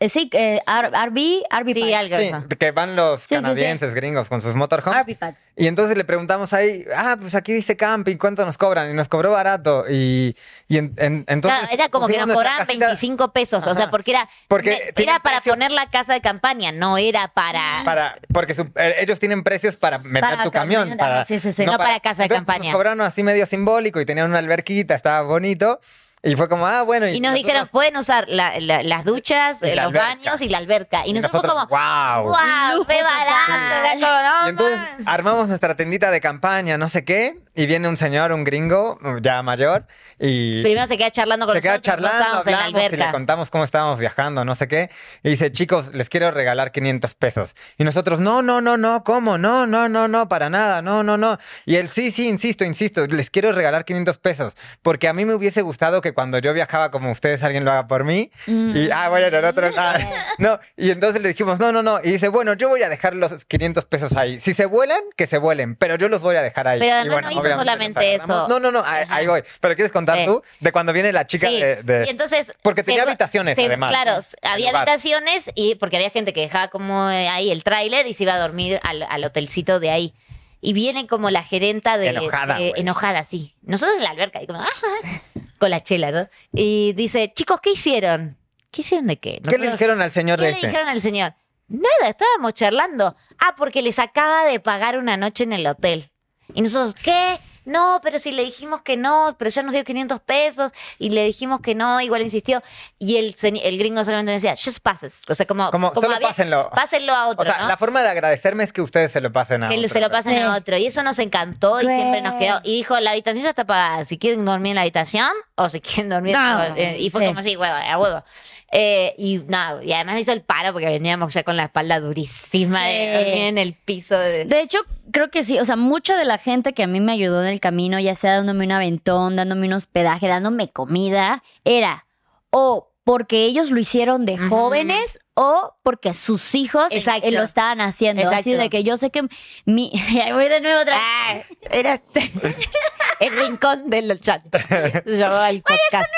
Eh, Sí, eh, R- RV, RV Sí, algo Sí, eso. que van los sí, sí. canadienses gringos con sus motorhomes. RV. Y entonces le preguntamos ahí, ah, pues aquí dice camping, ¿cuánto nos cobran? Y nos cobró barato. Y, y en- en- entonces. Claro, era como que nos cobraban casita- 25 pesos, o sea, porque era, Porque era para precio- poner la casa de campaña, no era para... Para, porque su- eh, ellos tienen precios para meter Para tu camión, camión. ajá, Para, sí, sí, sí. No para casa de Entonces, campaña. Nos cobraron así medio simbólico y tenían una alberquita, estaba bonito. Y fue como, ah, bueno. Y nos nosotros- dijeron, pueden usar la- la- las duchas, Y eh, la los alberca. baños y la alberca. Y y nosotros, como, wow. wow, re barato. no Y entonces armamos nuestra tendita de campaña, no sé qué, y viene un señor, un gringo, ya mayor, y Primero se queda charlando con se queda nosotros, nosotros charlando, estábamos en la hablamos y le alberca. contamos cómo estábamos viajando, no sé qué, y dice, chicos, les quiero regalar 500 pesos. Y nosotros, no, no, no, no, ¿cómo? No, no, no, no, para nada, no, no, no. Y él, sí, sí, insisto, insisto, les quiero regalar 500 pesos, porque a mí me hubiese gustado que cuando yo viajaba como ustedes, alguien lo haga por mí, Mm. y, ah, bueno, el otro, ah, no, y entonces le dijimos, no, no, no, y dice, bueno, yo voy a dejar los 500 pesos ahí. Si se vuelan, que se vuelen, pero yo los voy a dejar ahí. Pero además bueno, no hizo solamente eso. No, no, no, ahí, voy. Pero ¿quieres contar Sí. tú? De cuando viene la chica Sí, de, de- y entonces... Porque tenía habitaciones, se- además, Claro, ¿no? había habitaciones y porque había gente que dejaba como eh, ahí el tráiler y se iba a dormir al, al hotelcito de ahí. Y viene como la gerenta de... Enojada, de- enojada, sí. Nosotros en la alberca, y como, "Ah", con la chela, ¿no? Y dice, chicos, ¿qué hicieron? ¿Qué hicieron de qué? ¿Qué le dijeron al señor ¿Qué de le este? dijeron al señor? Nada, estábamos charlando. Ah, porque les acaba de pagar una noche en el hotel. Y nosotros, ¿qué? No, pero si le dijimos que no, pero ya nos dio 500 pesos y le dijimos que no, igual insistió. Y el, señ- el gringo solamente decía, just passes. O sea, como, Como, solo había- pásenlo. pásenlo a otro, O sea, ¿no? la forma de agradecerme es que ustedes se lo pasen a que otro. se lo pasen Sí. a otro. Y eso nos encantó y siempre nos quedó. Y dijo, la habitación ya está pagada. Si quieren dormir en la habitación o si quieren dormir... No, eh, y fue sí. como así, huevo, a huevo. Eh, y nada, y además hizo el paro porque veníamos ya con la espalda durísima de Sí. en el piso. De... De hecho, creo que sí. O sea, mucha de la gente que a mí me ayudó en el camino, ya sea dándome un aventón, dándome un hospedaje, dándome comida, era o porque ellos lo hicieron de jóvenes o porque sus hijos Exacto. lo estaban haciendo. Así Exacto. de que yo sé que mi... Voy de nuevo otra vez. Ah, era este- el rincón del chat. Se llamaba el podcast.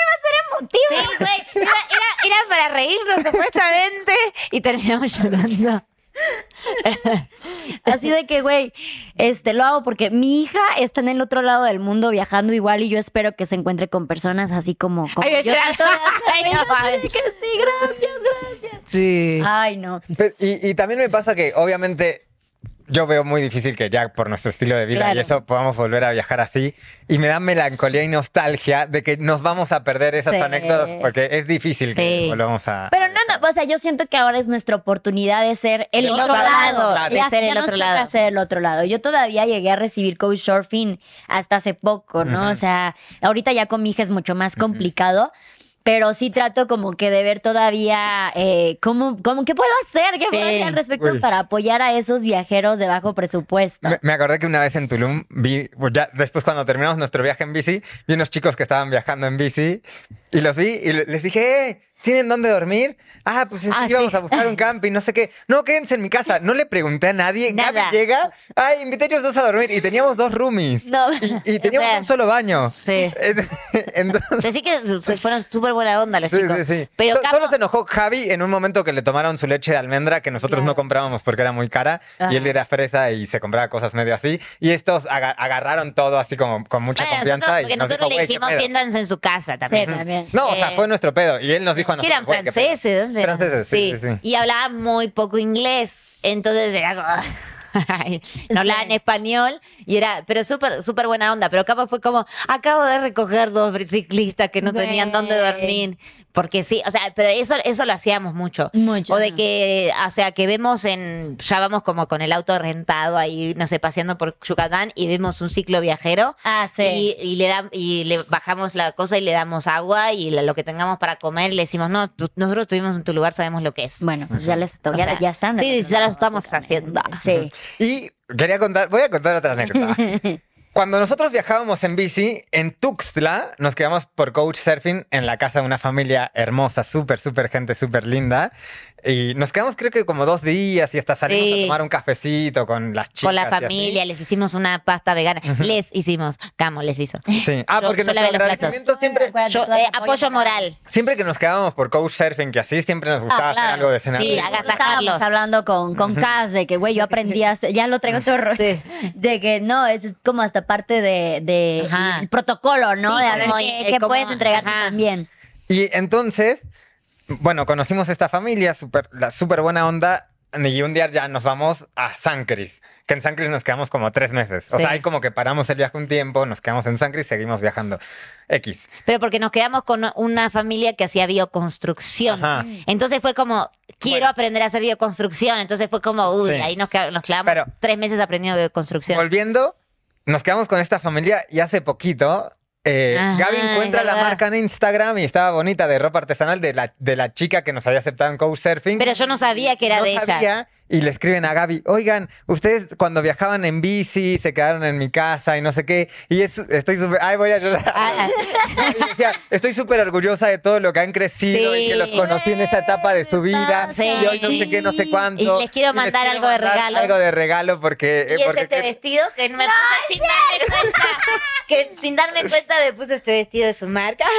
Sí, güey. Era, era- era para reírnos supuestamente y terminamos llorando. Así de que, güey, este, lo hago porque mi hija está en el otro lado del mundo viajando igual y yo espero que se encuentre con personas así como, como Ay, yo trato. Ay, no que sí, gracias, gracias. Sí. Ay, no. Y también me pasa que, obviamente, yo veo muy difícil que ya por nuestro estilo de vida Claro. y eso podamos volver a viajar así. Y me da melancolía y nostalgia de que nos vamos a perder esas Sí. anécdotas porque es difícil que volvamos a. Pero no, no, o sea, yo siento que ahora es nuestra oportunidad de ser el otro, otro lado, de ser el otro lado. ser el otro lado. Yo todavía llegué a recibir coach surfing hasta hace poco, ¿no? O sea, ahorita ya con mi hija es mucho más complicado. Pero sí trato como que de ver todavía eh, cómo, cómo, qué puedo hacer, qué puedo hacer al respecto Uy. para apoyar a esos viajeros de bajo presupuesto. Me, me acordé que una vez en Tulum vi, pues ya después cuando terminamos nuestro viaje en bici, vi unos chicos que estaban viajando en bici y los vi y le- les dije, ¡eh! ¿Tienen dónde dormir? Ah, pues es que Ah, íbamos sí. a buscar un camping, no sé qué. No, quédense en mi casa. No le pregunté a nadie. Nada. Gaby llega, ay, invité a ellos dos a dormir. Y teníamos dos roomies. No. Y, y teníamos sea, un solo baño. Sí. Entonces, Así que su- se fueron súper buena onda los Sí, chicos. sí, sí. Pero So- Solo se enojó Javi en un momento que le tomaron su leche de almendra que nosotros no Claro. comprábamos porque era muy cara y él Ajá. era fresa y se compraba cosas medio así. Y estos aga- agarraron todo así como con mucha Bueno, confianza nosotros, y porque nos nosotros dijo, le "Güey, ¿qué dijimos pedo?". siéntanse en su casa Sí, también. también. No, o sea, Eh, fue nuestro pedo. Y él nos dijo Que eran franceses, ¿dónde? eran? Franceses, sí, sí, sí. Y hablaban muy poco inglés. Entonces era como. no hablaban Sí. español y era, pero súper, súper buena onda. Pero capaz fue como, acabo de recoger dos ciclistas que no tenían dónde dormir. Porque sí, o sea, pero eso, eso lo hacíamos mucho. Mucho. O de que, o sea, que vemos en, ya vamos como con el auto rentado ahí, no sé, paseando por Yucatán y vemos un ciclo viajero Ah, sí. y, y le dam- y le bajamos la cosa y le damos agua y la- lo que tengamos para comer le decimos, no, tú- nosotros estuvimos en tu lugar, sabemos lo que es. Bueno, pues ya les to- O ya, sea, ya están. sí, ya lo estamos haciendo. Sí. Y quería contar, voy a contar otra anécdota. Cuando nosotros viajábamos en bici, en Tuxtla, nos quedamos por coach surfing en la casa de una familia hermosa, súper, súper gente, súper linda. Y nos quedamos creo que como dos días y hasta salimos Sí. a tomar un cafecito con las chicas. Con la familia, les hicimos una pasta vegana. Les hicimos, Camo les hizo. Sí. Ah, Yo- porque yo nuestro agradecimiento siempre, Yo, eh, apoyo moral. siempre que nos quedábamos por coach surfing, que así siempre nos gustaba Ah, claro. hacer algo de cenar. Sí, Estábamos agasajarlos. hablando con, con Kaz de que, güey, yo aprendí a hacer- ya lo traigo todo ro- de que no, es como hasta parte de, de el protocolo, ¿no? Sí, de a ver como- qué, qué como- puedes entregar también. Y entonces, bueno, conocimos esta familia, súper la súper buena onda, y un día ya nos vamos a San Cris, que en San Cris nos quedamos como tres meses. O Sí. sea, ahí como que paramos el viaje un tiempo, nos quedamos en San Cris, seguimos viajando. X. Pero porque nos quedamos con una familia que hacía bioconstrucción. Ajá. Entonces fue como, quiero Bueno. aprender a hacer bioconstrucción. Entonces fue como, uy, Sí. ahí nos, nos clavamos Pero- tres meses aprendiendo bioconstrucción. Volviendo, nos quedamos con esta familia y hace poquito. Eh, Ajá, Gaby encuentra la marca en Instagram y estaba bonita de ropa artesanal de la, de la chica que nos había aceptado en Couchsurfing. Pero yo no sabía que era no de ella. Y le escriben a Gaby, oigan, ustedes cuando viajaban en bici se quedaron en mi casa y no sé qué. Y es- estoy súper, ay, voy a llorar. Ah. Y decía, estoy súper orgullosa de todo lo que han crecido y que los conocí en esa etapa de su vida. Sí. Y hoy no sé qué, no sé cuánto. Y les quiero mandar algo de mandar regalo. Algo de regalo porque... eh, Y es porque este vestido que me puse sin darme cuenta. Que sin darme cuenta me puse este vestido de su marca.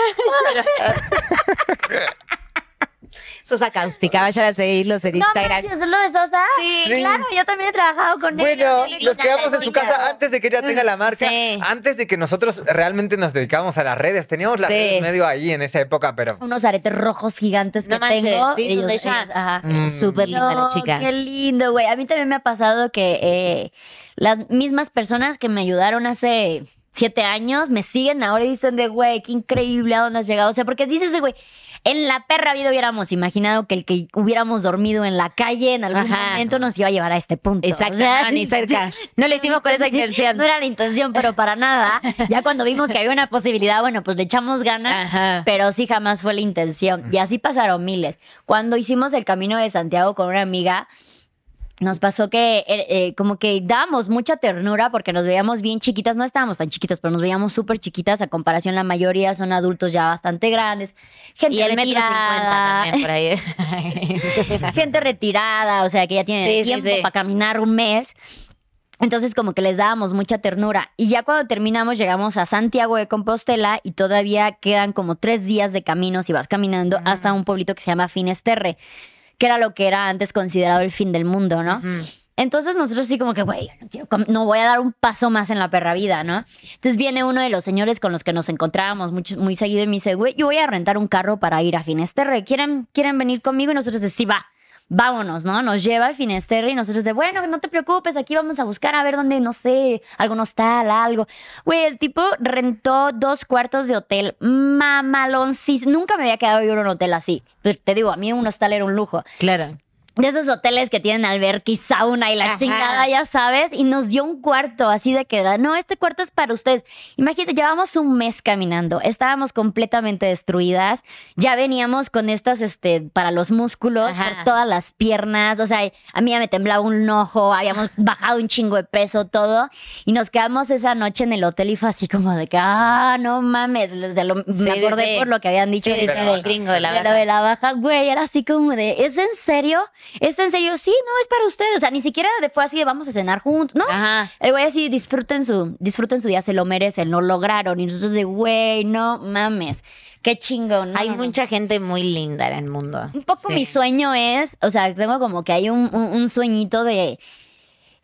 Sosa Cáustica, vayan a seguirlos en No Instagram. manches, ¿es lo de Sosa? Sí. Sí. Claro, yo también he trabajado con Bueno, ella. nos quedamos en su casa antes de que ella tenga la marca, Sí. antes de que nosotros realmente nos dedicábamos a las redes. Teníamos las Sí. redes medio ahí en esa época, pero... Unos aretes rojos gigantes que No manches, tengo. sí, son de Ellos- ella. ellos- ajá. Mm. Súper linda la No, chica. Qué lindo, güey. A mí también me ha pasado que eh, las mismas personas que me ayudaron hace siete años me siguen ahora y dicen de, güey, qué increíble a dónde has llegado. O sea, porque dices de, güey, en la perra vida hubiéramos imaginado que el que hubiéramos dormido en la calle en algún Ajá. momento nos iba a llevar a este punto. Exacto, O sea, no, ni cerca. No lo hicimos con esa intención. No era la intención, pero para nada. Ya cuando vimos que había una posibilidad, bueno, pues le echamos ganas. Ajá. Pero sí jamás fue la intención. Y así pasaron miles. Cuando hicimos el camino de Santiago con una amiga, nos pasó que eh, eh, como que dábamos mucha ternura porque nos veíamos bien chiquitas, no estábamos tan chiquitas, pero nos veíamos súper chiquitas a comparación la mayoría son adultos ya bastante grandes. Gente Y el metro retirada, cincuenta también por ahí. gente retirada, o sea, que ya tiene Sí, tiempo sí. para caminar un mes. Entonces como que les dábamos mucha ternura. Y ya cuando terminamos llegamos a Santiago de Compostela y todavía quedan como tres días de camino si vas caminando hasta un pueblito que se llama Finisterre, que era lo que era antes considerado el fin del mundo, ¿no? Entonces nosotros sí como que, güey, no, no voy a dar un paso más en la perra vida, ¿no? Entonces viene uno de los señores con los que nos encontrábamos mucho, muy seguido y me dice, güey, yo voy a rentar un carro para ir a Finisterre. ¿Quieren, ¿Quieren venir conmigo? Y nosotros de sí, va. Vámonos, ¿no? Nos lleva al Finisterre y nosotros de, bueno, no te preocupes, aquí vamos a buscar a ver dónde, no sé, algún hostal, algo. Güey, el tipo rentó dos cuartos de hotel, mamaloncís. Nunca me había quedado yo en un hotel así. Pero te digo, a mí un hostal era un lujo. Claro. De esos hoteles que tienen alberca y sauna y la Ajá. chingada, ya sabes, y nos dio un cuarto así de que, no, este cuarto es para ustedes. Imagínate, llevamos un mes caminando, estábamos completamente destruidas, ya veníamos con estas, este, para los músculos, por todas las piernas, o sea, a mí ya me temblaba un ojo, habíamos bajado un chingo de peso, todo, y nos quedamos esa noche en el hotel y fue así como de que, ah, no mames, o sea, lo- Sí, me acordé sí. por lo que habían dicho Sí, de- de baja. gringo de la de de la baja, güey, era así como de, ¿es en serio? ¿Es en serio? Sí, no, es para ustedes. O sea, ni siquiera fue así de vamos a cenar juntos. No, Ajá. el güey así, disfruten su, disfruten su día, se lo merecen, lo lograron. Y nosotros de, güey, no mames, qué chingón. no, Hay no, no. mucha gente muy linda en el mundo. Un poco Sí. mi sueño es, o sea, tengo como que hay un, un- un sueñito de,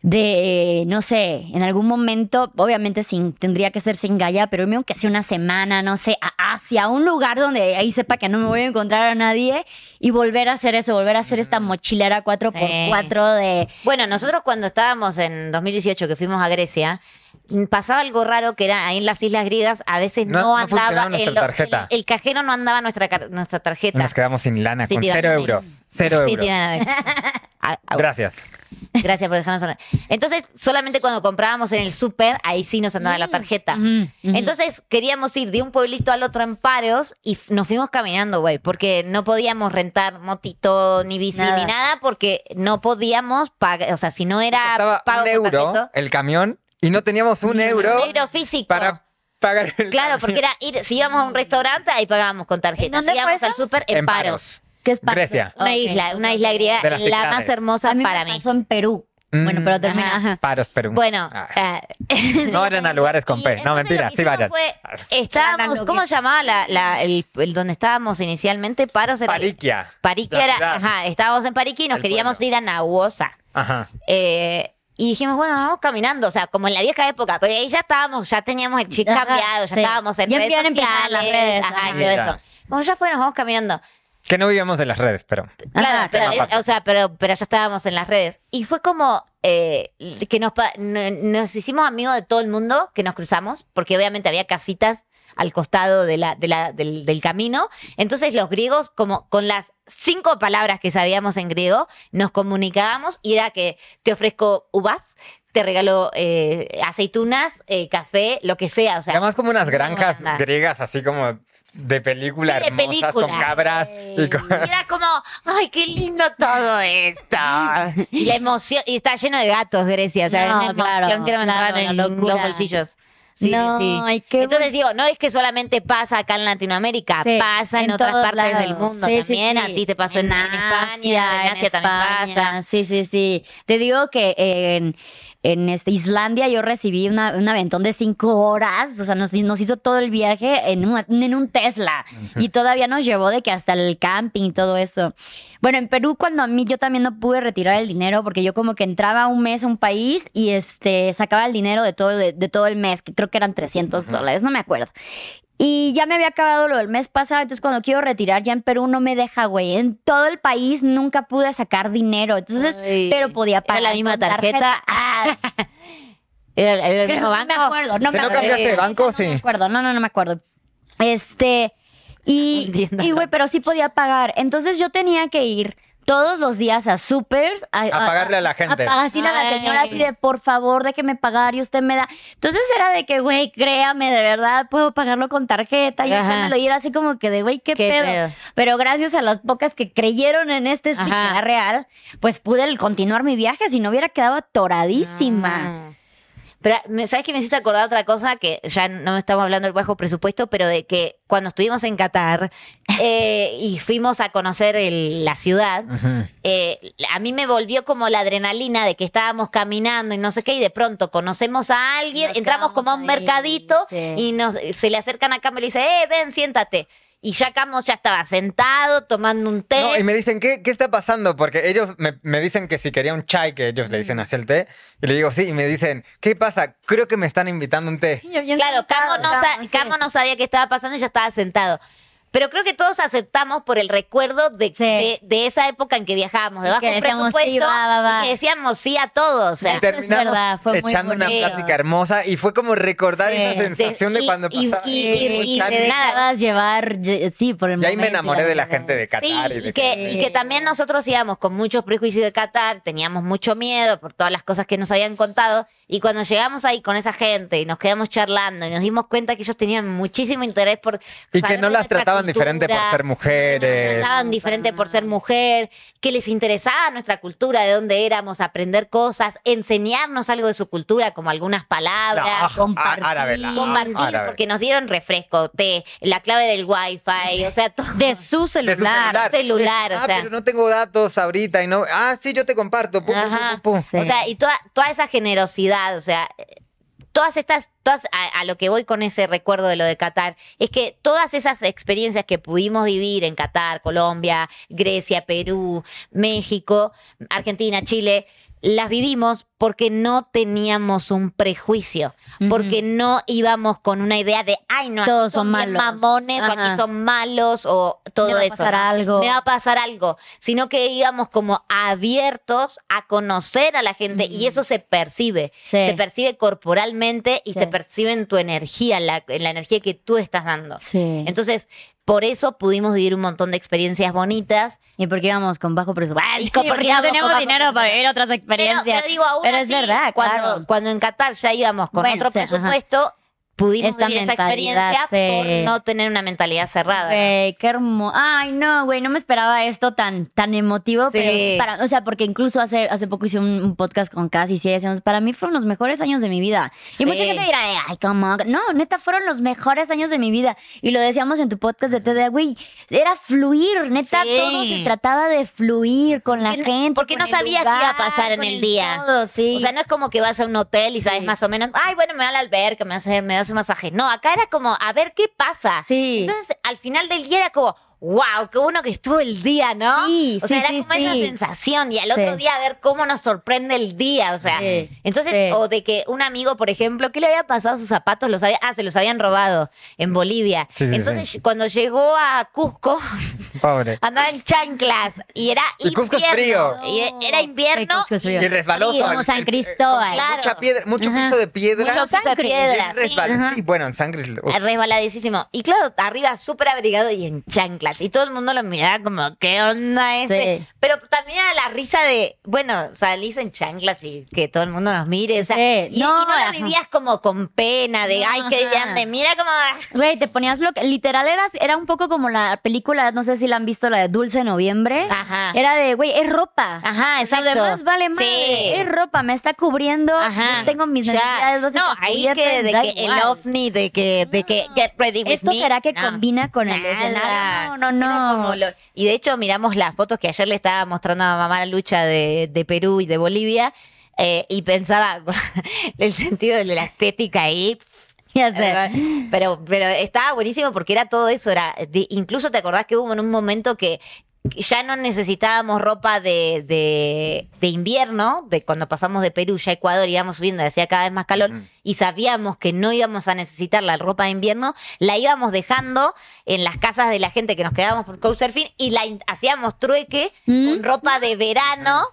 de, no sé, en algún momento, obviamente sin, tendría que ser sin Gaia, pero irme aunque sea una semana, no sé, a Asia, a un lugar donde ahí sepa que no me voy a encontrar a nadie y volver a hacer eso, volver a hacer esta mochilera 4x4 de... Bueno, nosotros cuando estábamos en 2018 que fuimos a Grecia, mm, pasaba algo raro que era ahí en las islas griegas, a veces No- andaba el, tarjeta. el- el cajero no andaba nuestra nuestra tarjeta. Nos quedamos sin lana, Sí, con cero euros. Cero Sí, euros. Gracias. Gracias por dejarnos hablar. Entonces, solamente cuando comprábamos en el súper, ahí sí nos andaba la tarjeta. Ujú, ujú. Entonces queríamos ir de un pueblito al otro en Paros y nos fuimos caminando, güey, porque no podíamos rentar motito ni bici Nada. ni nada porque no podíamos pagar, o sea, si no era pago un euro tarjeta, el camión y no teníamos un euro un euro físico. para pagar el Claro, camión. porque era ir, si íbamos a un restaurante, ahí pagábamos con tarjeta. Si íbamos al súper, en, En Paros. Paros. ¿Qué es parte? Grecia. Una isla, una isla griega, la más hermosa A mí para me mí. pasó en Perú. Mm, Bueno, pero termina. Ajá. Paros, Perú. Bueno, Ah. eh, no vayan a lugares con P. No, mentira, sí vayan. fue- estábamos, ¿cómo llamaba la, la- el, el donde estábamos inicialmente? Paros era- Pariquia. Pariqui La era, ajá, estábamos en Pariqui y nos El queríamos pueblo. ir a Nahuosa. Ajá. Eh, y dijimos, bueno, vamos caminando, o sea, como en la vieja época, pero ahí ya estábamos, ya teníamos el chip Ajá, cambiado, ya sí. estábamos en Ya redes sociales, las redes, ajá, y todo eso. Como ya fue, nos vamos caminando. Que no vivíamos de las redes, pero. Claro, Ajá, pero, o sea, pero, pero ya estábamos en las redes. Y fue como eh, que nos, pa- no- nos hicimos amigos de todo el mundo que nos cruzamos, porque obviamente había casitas al costado de la, de la- del, del camino. Entonces los griegos, como con las cinco palabras que sabíamos en griego, nos comunicábamos y era que te ofrezco uvas, te regalo eh, aceitunas, eh, café, lo que sea. O sea, Además, como unas una granjas griegas, así como de película Sí, de hermosas película. con cabras y con. Y era como, ay, qué lindo todo esto. Y la emoción, y está lleno de gatos, Grecia. O sea, No, es una emoción claro, que no me claro, en los bolsillos. Sí, No, sí. ay, qué Entonces digo, no es que solamente pasa acá en Latinoamérica, Sí, pasa en, en otras partes del mundo Sí, también. A ti te pasó en, en España, en Asia también España. pasa. Sí, sí, sí. Te digo que en, en este, Islandia yo recibí una, un aventón de cinco horas, o sea, nos, nos hizo todo el viaje en, una- en un Tesla y todavía nos llevó de que hasta el camping y todo eso. Bueno, en Perú cuando a mí yo también no pude retirar el dinero porque yo como que entraba un mes a un país y este sacaba el dinero de todo, de, de todo el mes, que creo que eran 300 dólares, no me acuerdo. Y ya me había acabado lo del mes pasado, entonces cuando quiero retirar ya en Perú no me deja, güey. En todo el país nunca pude sacar dinero, entonces, Ay, pero podía ¿era pagar la misma con tarjeta? Ah, ¿Era el, el creo- mismo no banco? me acuerdo, no Si me no acuerdo. cambiaste de banco, No me sí. acuerdo, no, no, no me acuerdo. Este, y güey, pero sí podía pagar. Entonces yo tenía que ir todos los días a supers a, A pagarle a la gente. A pagar así a la señora así de por favor déjeme pagar y usted me da. Entonces era de que, güey, créame, de verdad puedo pagarlo con tarjeta y usted me lo y era así como que de, güey, qué, Qué pedo? pedo. Pero gracias a las pocas que creyeron en este speech real, pues pude continuar mi viaje, si no hubiera quedado atoradísima. Mm. Pero, ¿sabes qué me hiciste acordar otra cosa? Que ya no estamos hablando del bajo presupuesto, pero de que cuando estuvimos en Qatar eh, y fuimos a conocer el- la ciudad, eh, a mí me volvió como la adrenalina de que estábamos caminando y no sé qué, y de pronto conocemos a alguien, Nos entramos como a un ahí, mercadito sí. y nos, se le acercan a Cam y le dice, eh, ven, siéntate. Y ya Camos ya estaba sentado, tomando un té. No, y me dicen, ¿qué, qué está pasando? Porque ellos me, me dicen que si quería un chai, que ellos le dicen así el té, y le digo, sí, y me dicen, ¿qué pasa? Creo que me están invitando un té. Claro, Camo no, sí. Camo no sabía qué estaba pasando y ya estaba sentado. Pero creo que todos aceptamos por el recuerdo de, Sí. de, de esa época en que viajábamos, de bajo que presupuesto, sí, va, va, va. y que decíamos sí a todo. O sea, Y es terminamos verdad, fue muy echando una bonito. plática hermosa y fue como recordar Sí. esa sensación de, Y- cuando y- pasaba. y- y- y te nada. dejabas llevar, sí, por el y ahí me enamoré de la gente de Qatar. y, y de que, y que también nosotros íbamos con muchos prejuicios de Qatar, teníamos mucho miedo por todas las cosas que nos habían contado, y cuando llegamos ahí con esa gente y nos quedamos charlando y nos dimos cuenta que ellos tenían muchísimo interés por... Y que no de las nuestra trataban diferente por ser que nos mujeres. trataban diferente por ser mujer, que les interesaba nuestra cultura, de dónde éramos, aprender cosas, enseñarnos algo de su cultura, como algunas palabras. Ah, compartir. árabe, la- Compartir, árabe. porque nos dieron refresco, té, la clave del wifi, o sea, todo. De su De su celular. celular, o ah, sea. pero no tengo datos ahorita y no. Ah, sí, yo te comparto. Pum, pum, Ajá. pum, pum, pum. Sí. O sea, y toda, toda esa generosidad, o sea, todas estas, todas, a, a lo que voy con ese recuerdo de lo de Qatar, es que todas esas experiencias que pudimos vivir en Qatar, Colombia, Grecia, Perú, México, Argentina, Chile, las vivimos porque no teníamos un prejuicio, porque no íbamos con una idea de, ay, no, aquí son, son bien malos". mamones, o aquí son malos, o todo Me va a eso. pasar ¿no? algo. Me va a pasar algo, sino que íbamos como abiertos a conocer a la gente y eso se percibe. Sí. Se percibe corporalmente y Sí. se percibe en tu energía, en la, en la energía que tú estás dando. Sí. Entonces, por eso pudimos vivir un montón de experiencias bonitas. y porque íbamos con bajo presupuesto. Y Sí, porque no con bajo dinero para vivir otras Pero, experiencias. pero digo, aún Pero es así, verdad, cuando, claro. cuando en Qatar ya íbamos con Bueno, otro presupuesto, pudimos Esta vivir esa experiencia sí. por no tener una mentalidad cerrada. Güey, qué hermoso. Ay, no, güey, no me esperaba esto tan, tan emotivo, Sí. pero para, o sea, porque incluso hace, hace poco hice un, un podcast con Cass y sí decíamos, para mí fueron los mejores años de mi vida. Sí. Y mucha gente dirá, eh, ay, cómo, no, neta, fueron los mejores años de mi vida. Y lo decíamos en tu podcast de TDA, güey, era fluir, neta, todo se trataba de fluir con la gente. porque no el sabías qué iba a pasar en con el día. todo. O sea, no es como que vas a un hotel y sabes más o menos, ay, bueno, me va a la alberca, me hace, me hace masaje. No, acá era como, a ver qué pasa. Sí. Entonces, al final del día era como, wow, qué bueno que estuvo el día, ¿no? Sí, o sea, sí, era sí, como esa sensación. Y al Sí. otro día a ver cómo nos sorprende el día. O sea, Sí, entonces, sí. o de que un amigo, por ejemplo, ¿qué le había pasado a sus zapatos? Los había, ah, se los habían robado en Bolivia. Sí, sí, entonces, cuando llegó a Cusco, Pobre. andaba en chanclas y era Y Cusco es invierno. frío. Y era invierno. Sí, Cusco es frío. Y resbaloso. como San Cristóbal. con Mucha Claro. piedra, mucho Ajá. piso de piedra. Mucho piso de piedra, sí. bueno, en sangre. resbaladísimo. Y claro, arriba súper abrigado y en chanclas. Y todo el mundo lo miraba como, ¿qué onda este? Sí. Pero también era la risa de, bueno, salís en chanclas y que todo el mundo nos mire. O sea, Sí. y, y No, no la vivías como con pena, de, ay, qué grande, mira cómo... Güey, te ponías lo que. Literal, eras, era un poco como la película, no sé si la han visto, la de Dulce Noviembre. Ajá. Era de, güey, es ropa. Ajá, exacto. Lo demás vale Sí. madre. Es ropa, me está cubriendo. Ajá. yo tengo mis necesidades No, ahí que, de que el ovni, de que, de que get ready with ¿Esto me. será que No. combina con el Nada. escenario? No, no, no. como lo- y de hecho miramos las fotos que ayer le estaba mostrando a mamá la lucha de, de Perú y de Bolivia eh, y pensaba el sentido de la estética ahí. Ya sé. Pero, pero estaba buenísimo porque era todo eso. Era, de- incluso te acordás que hubo en un momento que ya no necesitábamos ropa de, de, de invierno, de cuando pasamos de Perú ya a Ecuador íbamos subiendo, hacía cada vez más calor. Y sabíamos que no íbamos a necesitar la ropa de invierno, la íbamos dejando en las casas de la gente que nos quedábamos por couchsurfing y la hacíamos trueque ¿Mm? con ropa de verano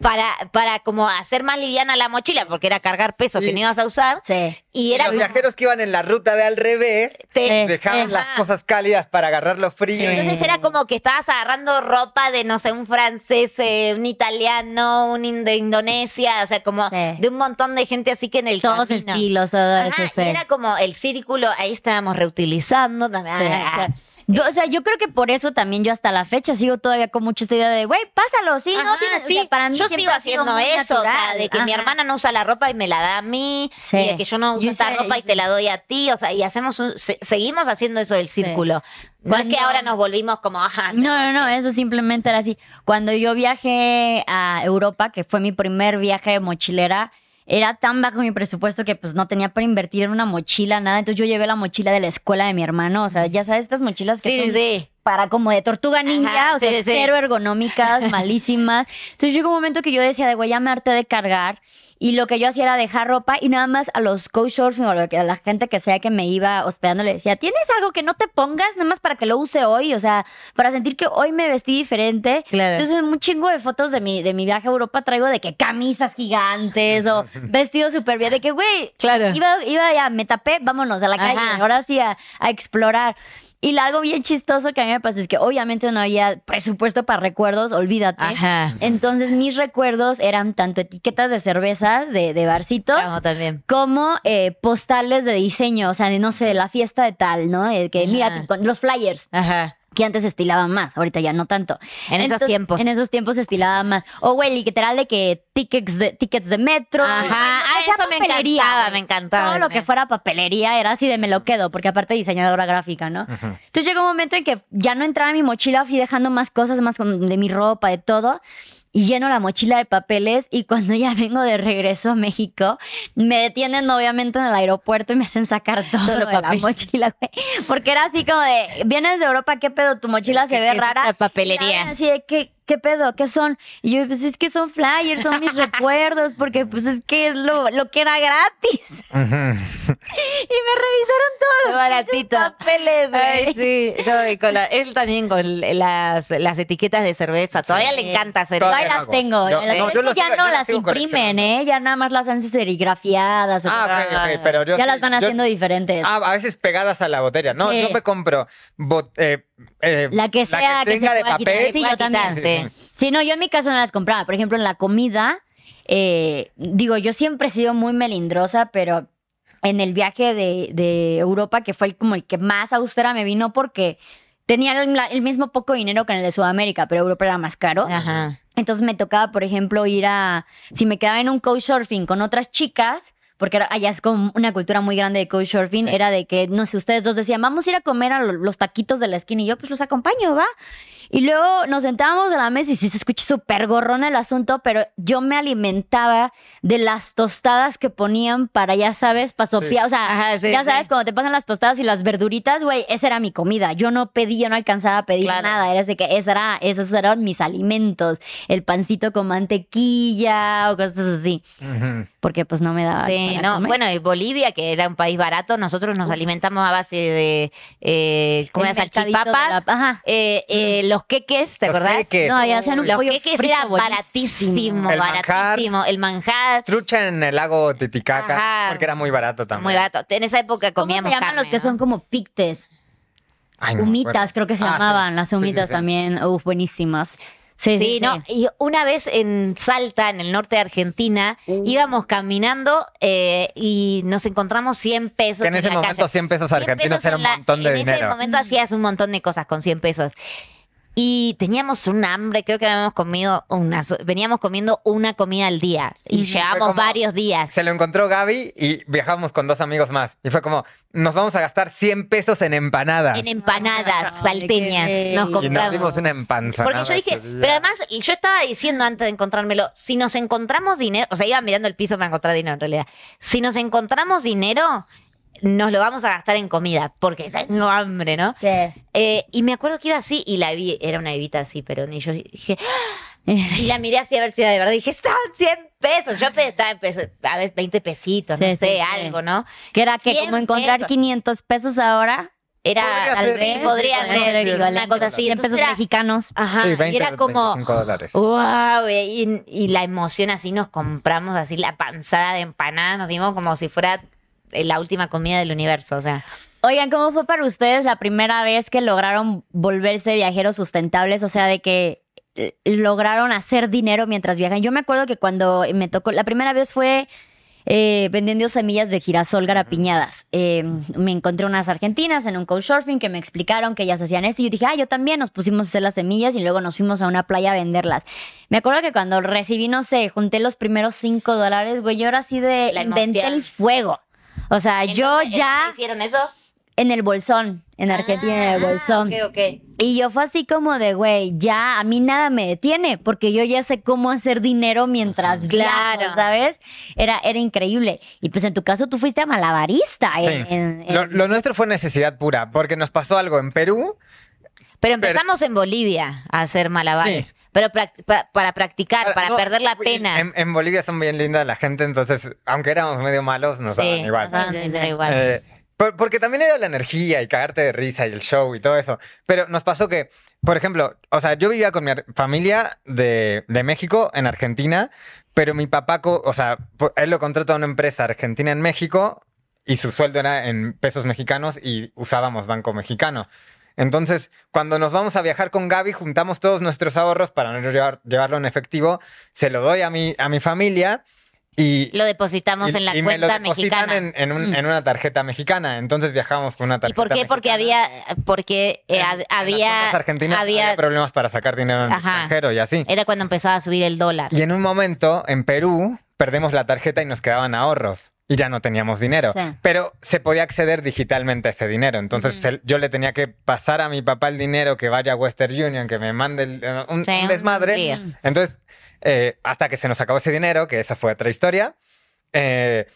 para, para como hacer más liviana la mochila, porque era cargar peso que no ibas a usar. Sí. Y los como- viajeros que iban en la ruta de al revés te- Sí. dejaban las cosas cálidas para agarrar los fríos. Sí. Entonces era como que estabas agarrando ropa de, no sé, un francés, eh, un italiano, un in- de Indonesia, o sea, como Sí. de un montón de gente así que en el Todos camino. Estilos, todo Ajá, eso. sí. y era como el círculo, ahí estábamos reutilizando también. Sí, Ah, o sea, yo, o sea, yo creo que por eso también yo hasta la fecha sigo todavía con mucha esta idea de, güey, pásalo, sí, no tienes, o sí, sea, para mí yo sigo haciendo eso, o sea, de que mi hermana no usa la ropa y me la da a mí, Sí. y de que yo no uso Yo esta sé, ropa y te la doy a ti, o sea, y hacemos un, se- seguimos haciendo eso del círculo. No es que ahora nos volvimos como, ajá, No, no, no, che. eso simplemente era así. Cuando yo viajé a Europa, que fue mi primer viaje de mochilera, era tan bajo mi presupuesto que pues no tenía para invertir en una mochila, nada. Entonces yo llevé la mochila de la escuela de mi hermano. O sea, ya sabes, estas mochilas que Sí, son sí. para como de tortuga ninja, Ajá, o sea, sí, cero ergonómicas, malísimas. Entonces llegó un momento que yo decía, de güey, ya me harté de cargar. Y lo que yo hacía era dejar ropa y nada más a los couchsurfing o a la gente que sea que me iba hospedando le decía, ¿tienes algo que no te pongas nada más para que lo use hoy? O sea, para sentir que hoy me vestí diferente. Claro. Entonces, un chingo de fotos de mi, de mi viaje a Europa traigo de que camisas gigantes o vestidos súper bien. De que, güey, Claro. iba, iba ya, me tapé, vámonos a la calle. Ahora sí a, a explorar. Y algo bien chistoso que a mí me pasó es que obviamente no había presupuesto para recuerdos, olvídate. Ajá. Entonces mis recuerdos eran tanto etiquetas de cervezas, de, de barcitos, Vamos también. como eh, postales de diseño, o sea, de no sé, la fiesta de tal, ¿no? De que mira, Ajá. los flyers Ajá. Que antes se estilaban más, ahorita ya no tanto. En esos tiempos. En esos tiempos se estilaba más. O, güey, literal de que tickets de, tickets de metro. Ajá. Ah, sea eso me papelería, encantaba, me encantaba. Todo lo que fuera papelería era así de me lo quedo, porque aparte diseñadora gráfica, ¿no? Entonces llegó un momento en que ya no entraba en mi mochila, fui dejando más cosas, más con- de mi ropa, de todo. Y lleno la mochila de papeles y cuando ya vengo de regreso a México, me detienen obviamente en el aeropuerto y me hacen sacar todo de la mochila. Porque era así como de, vienes de Europa, ¿qué pedo? Tu mochila se ¿Qué- ve rara. papelería? La ven Así de, ¿qué, ¿qué pedo? ¿Qué son? Y yo, pues es que son flyers, son mis recuerdos, porque pues es que es lo, lo que era gratis. Y me revisaron todos los papeles. Ay, sí. No, y con la- él también con las, las etiquetas de cerveza. Todavía Sí. le encanta hacer Todavía las hago. tengo. Yo- no, yo ya sigo- no las imprimen. ¿eh? Ya nada más las hacen serigrafiadas. o Ah, sea, ok, ok, pero yo ya sí- las van yo- haciendo diferentes. Ah, a veces pegadas a la botella. No, Sí. yo me compro bot- eh, eh, la que sea que, tenga se de pueda quitar. papel. Sí, yo también. Sí, sí. Sí, no, yo en mi caso no las compraba. Por ejemplo, en la comida, eh, digo, yo siempre he sido muy melindrosa, pero en el viaje de, de Europa, que fue el- como el que más austera me vino porque tenía el, el mismo poco dinero que en el de Sudamérica, pero Europa era más caro. Ajá. Entonces me tocaba, por ejemplo, ir a. Si me quedaba en un couchsurfing con otras chicas, porque era- allá es como una cultura muy grande de couchsurfing, Sí. era de que, no sé, ustedes dos decían, vamos a ir a comer a lo- los taquitos de la esquina y yo, pues los acompaño, ¿va? Y luego nos sentábamos a la mesa y sí se escucha súper gorrón el asunto, pero yo me alimentaba de las tostadas que ponían para, ya sabes, para sopear. O sea, Ajá, sí, ya sí. sabes, cuando te pasan las tostadas y las verduritas, güey, esa era mi comida. Yo no pedí, yo no alcanzaba a pedir Claro. nada. Era de que esa era, esos eran mis alimentos. El pancito con mantequilla o cosas así. Porque pues no me daba. Sí, para no, comer. bueno, y Bolivia, que era un país barato, nosotros nos alimentamos a base de eh, como salchipapas, la- Ajá. eh, eh, los queques, ¿te Los acordás? queques. No, ya hacían un Los pollo queques frito era buenísimo. baratísimo, El manjar. baratísimo. El manjar, Trucha en el lago Titicaca, Ajá. porque era muy barato también. muy barato. En esa época ¿Cómo se comíamos llaman carne, los que ¿no? son como pictes? Ay, no me humitas, creo que se Ah, sí. llamaban. Las Sí, sí, humitas sí. también. Uf, buenísimas. Sí, sí, Sí, sí. no, y una vez en Salta, en el norte de Argentina, íbamos caminando eh, y nos encontramos 100 pesos Que en ese la momento calle. 100 pesos 100 argentinos pesos era en un la- montón de en ese dinero. momento hacías un montón de cosas con 100 pesos. Y teníamos un hambre, creo que habíamos comido una, veníamos comiendo una comida al día y Fue llevamos varios días. Se lo encontró Gaby y viajamos con dos amigos más. Y fue como, nos vamos a gastar 100 pesos en empanadas. En empanadas salteñas nos bello. y nos compramos. dimos una empanzonada Porque yo dije, pero además, y yo estaba diciendo antes de encontrármelo, si nos encontramos dinero, o sea, iba mirando el piso para encontrar dinero en realidad. Si nos encontramos dinero, nos lo vamos a gastar en comida, porque tengo hambre, ¿no? Sí. Eh, y me acuerdo que iba así, y la vi, era una evita así, pero ni yo dije, ¡Ah! y la miré así a ver si era de verdad. Dije, son 100 pesos. Yo pensaba en pesos, a ver, 20 pesitos, no sé, sí, algo, ¿no? Que era que 100 como encontrar pesos. 500 pesos ahora. Era, Podría tal vez, podría ser, una cosa así. 100 Entonces pesos era- mexicanos. Ajá, Sí, 20, y era como, 25 dólares. wow, y, y la emoción así nos compramos así la panzada de empanadas, nos dimos como si fuera eh, la última comida del universo, o sea. Oigan, ¿cómo fue para ustedes la primera vez que lograron volverse viajeros sustentables? O sea, de que eh, lograron hacer dinero mientras viajan. Yo me acuerdo que cuando me tocó, la primera vez fue eh, vendiendo semillas de girasol garapiñadas. Eh, me encontré unas argentinas en un couchsurfing que me explicaron que ellas hacían esto y yo dije, ah, yo también nos pusimos a hacer las semillas y luego nos fuimos a una playa a venderlas. Me acuerdo que cuando recibí, no sé, junté los primeros cinco dólares, güey, yo era así de, La inventé el fuego. O sea, ¿En yo dónde- en ya dónde hicieron eso? en el bolsón, en Argentina, en el Ah, bolsón. ok, ok. Y yo fue así como de, güey, ya a mí nada me detiene, porque yo ya sé cómo hacer dinero mientras Claro. viajo, ¿sabes? Era, era increíble. Y pues en tu caso tú fuiste a malabarista. Sí. en- en- Lo, en- lo nuestro fue necesidad pura, porque nos pasó algo en Perú. Pero empezamos en Bolivia a hacer malabares. Sí. Pero prac- pa- para practicar, Ahora, para no, perder la pena. En, en Bolivia son bien lindas la gente, entonces, aunque éramos medio malos, nos daban sí, igual. nos daban igual. Eh, por- porque también era la energía y cagarte de risa y el show y todo eso. Pero nos pasó que, por ejemplo, o sea, yo vivía con mi familia de, de México en Argentina, pero mi papá, o sea, él lo contrató a una empresa argentina en México y su sueldo era en pesos mexicanos y usábamos banco mexicano. Entonces, cuando nos vamos a viajar con Gaby, juntamos todos nuestros ahorros para no llevar- llevarlo en efectivo, se lo doy a mi, a mi familia y, Lo depositamos y- en la y me lo cuenta depositan mexicana. en, en un- Mm. en una tarjeta mexicana. Entonces viajamos con una ¿Y tarjeta por qué? Porque había, porque eh, En- las había, argentinas había, había- problemas para sacar dinero en el extranjero y así. era cuando empezaba a subir el dólar. Y en un momento, en Perú, perdemos la tarjeta y nos quedaban ahorros. Y ya no teníamos dinero. Sí. Pero se podía acceder digitalmente a ese dinero. Entonces se- yo le tenía que pasar a mi papá el dinero que vaya a Western Union, que me mande el- eh, un, Sí, un un desmadre. Entonces, eh, hasta que se nos acabó ese dinero, que esa fue otra historia. eh,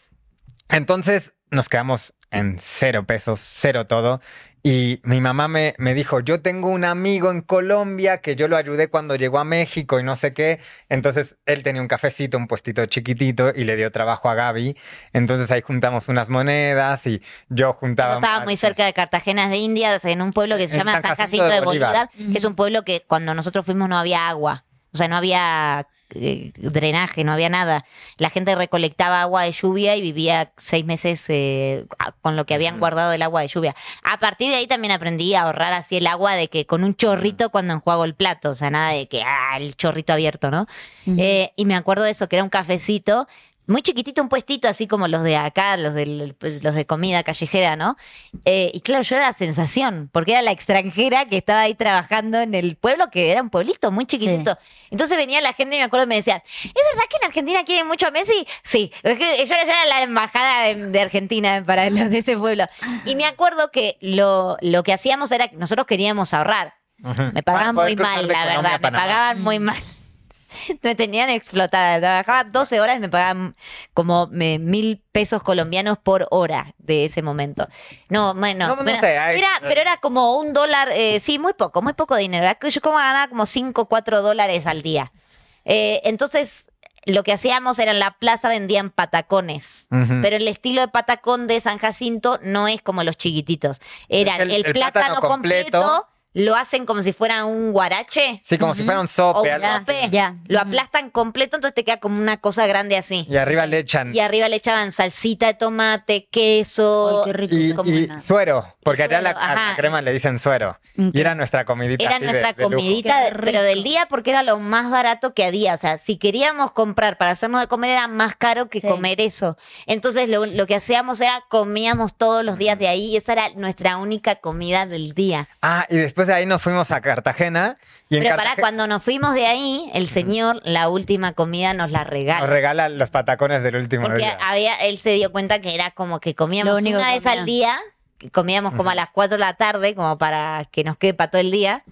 entonces nos quedamos en cero pesos, cero todo. Y mi mamá me, me dijo, yo tengo un amigo en Colombia que yo lo ayudé cuando llegó a México y no sé qué. Entonces él tenía un cafecito, un puestito chiquitito y le dio trabajo a Gaby. Entonces ahí juntamos unas monedas y yo juntaba... Yo estaba muy cerca de Cartagena de Indias, en un pueblo que se llama San San Jacinto Jacinto de de Bolívar. Bolívar, que es un pueblo que cuando nosotros fuimos no había agua. O sea, no había eh, drenaje, no había nada. La gente recolectaba agua de lluvia y vivía seis meses eh, con lo que habían guardado del agua de lluvia. A partir de ahí también aprendí a ahorrar así el agua de que con un chorrito cuando enjuago el plato, o sea, nada de que, ah, el chorrito abierto, ¿no? Eh, y me acuerdo de eso, que era un cafecito, muy chiquitito, un puestito así como los de acá, los, del- pues, los de comida callejera, ¿no? Eh, y claro, yo era la sensación, porque era la extranjera que estaba ahí trabajando en el pueblo, que era un pueblito muy chiquitito. Entonces venía la gente y me acuerdo y me decían, ¿es verdad que en Argentina quieren mucho a Messi? Sí, es que yo era la embajada de, de Argentina para los de ese pueblo. Y me acuerdo que lo, lo que hacíamos era que nosotros queríamos ahorrar. Me pagaban muy mal, de la verdad. Me pagaban muy mal. Me tenían explotada. Trabajaba 12 horas y me pagaban como me- mil pesos colombianos por hora de ese momento. No, menos. No, no menos. sé, hay- Era, pero era como un dólar, eh, sí, muy poco, muy poco dinero. Era Yo como ganaba como 5 o 4 dólares al día. Eh, entonces, lo que hacíamos era en la plaza vendían patacones. Pero el estilo de patacón de San Jacinto no es como los chiquititos. Eran el- el, el plátano, plátano completo, completo. Lo hacen como si fuera un guarache. Sí, como si fuera un O sope. un algo así. sope. Ya. Lo aplastan completo, entonces te queda como una cosa grande así. Y arriba le echan... Y arriba le echaban salsita de tomate, queso. Ay, qué rico. Y, como y suero, porque allá a la, a la crema le dicen suero. Y era nuestra comidita. Era así nuestra de comidita, de- pero del día porque era lo más barato que había. O sea, si queríamos comprar para hacernos de comer era más caro que Sí. comer eso. Entonces lo, lo que hacíamos era comíamos todos los días de ahí y esa era nuestra única comida del día. Ah, y después de ahí nos fuimos a Cartagena. Y en Pero para Cartagena cuando nos fuimos de ahí, el señor la última comida nos la nos regala. regala los patacones del último Porque día. había, él se dio cuenta que era como que comíamos una que vez al comían. día, que comíamos como a Ujú. las 4 de la tarde, como para que nos quede para todo el día.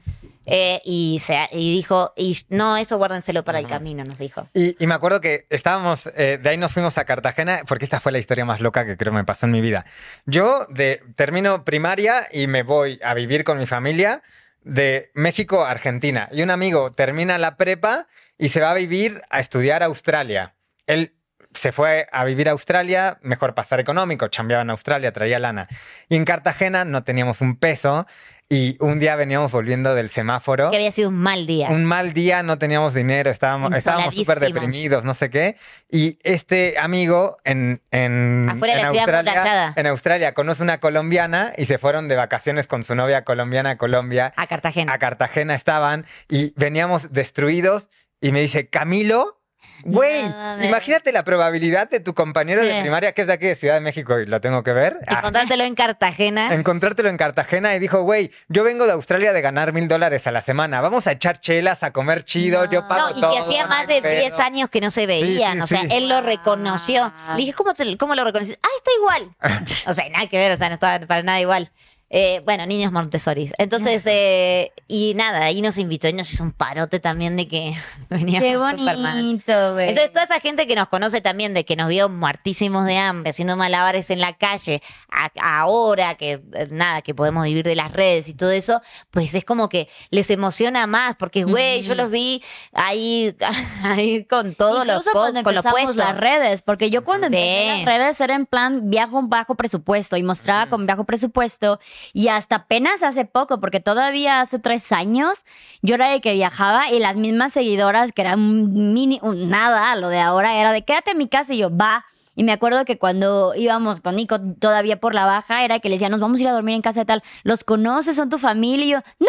Eh, y, se, y dijo, y no, eso guárdenselo para el Ujú. camino, nos dijo. Y, y me acuerdo que estábamos, eh, de ahí nos fuimos a Cartagena, porque esta fue la historia más loca que creo me pasó en mi vida. Yo de, termino primaria y me voy a vivir con mi familia de México a Argentina. Y un amigo termina la prepa y se va a vivir a estudiar a Australia. Él se fue a vivir a Australia, mejor pasar económico, chambeaba en Australia, traía lana. Y en Cartagena no teníamos un peso y un día veníamos volviendo del semáforo Que había sido un mal día. un mal día, no teníamos dinero, estábamos estábamos súper deprimidos, no sé qué. Y este amigo en, en, Afuera de en la ciudad Australia, en Australia conoce una colombiana y se fueron de vacaciones con su novia colombiana a Colombia. A Cartagena. A Cartagena estaban y veníamos destruidos y me dice, Camilo, güey, No imagínate la probabilidad de tu compañero Sí. de primaria que es de aquí de Ciudad de México y lo tengo que ver. Ah, Encontrártelo en Cartagena. encontrártelo en Cartagena y dijo, güey, yo vengo de Australia de ganar mil dólares a la semana. Vamos a echar chelas, a comer chido, No. yo pago No, y todo, que hacía no más de pedo". 10 años que no se veían. sí, o sea, sí. él lo reconoció. Ah. Le dije, ¿cómo, te- cómo lo reconoces? Ah, está igual. o sea, nada que ver, o sea, no estaba para nada igual. Eh, bueno, niños Montessori. Entonces, eh, y nada, ahí nos invitó y nos hizo un parote también de que veníamos Qué Superman. bonito, güey. Entonces, toda esa gente que nos conoce también, de que nos vio muertísimos de hambre, haciendo malabares en la calle, a- ahora que eh, nada, que podemos vivir de las redes y todo eso, pues es como que les emociona más, porque, güey, yo los vi ahí, ahí con todos los Incluso cuando con lo empezamos puesto. las redes, porque yo cuando Sí. empecé las redes era en plan viajo bajo presupuesto y mostraba con bajo presupuesto y hasta apenas hace poco, porque todavía hace tres años yo era de que viajaba y las mismas seguidoras que eran mini, nada, lo de ahora era de quédate en mi casa y yo va. Y me acuerdo que cuando íbamos con Nico todavía por la baja, era que le decía, nos vamos a ir a dormir en casa de tal, ¿los conoces? ¿Son tu familia? Y yo, no,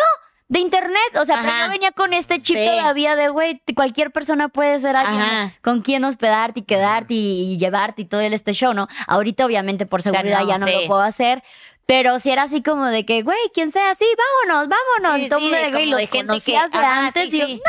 de internet. O sea, pero yo venía con este chip Sí. todavía de, güey, cualquier persona puede ser alguien Ajá. con quien hospedarte y quedarte y, y llevarte y todo el este show, ¿no? Ahorita, obviamente, por seguridad no, ya no sí. lo puedo hacer. Pero si era así como de que, güey, quien sea así, vámonos, vámonos. Sí, y todo el sí, mundo de güey, los de gente que- ajá, antes. sí, y yo, sí.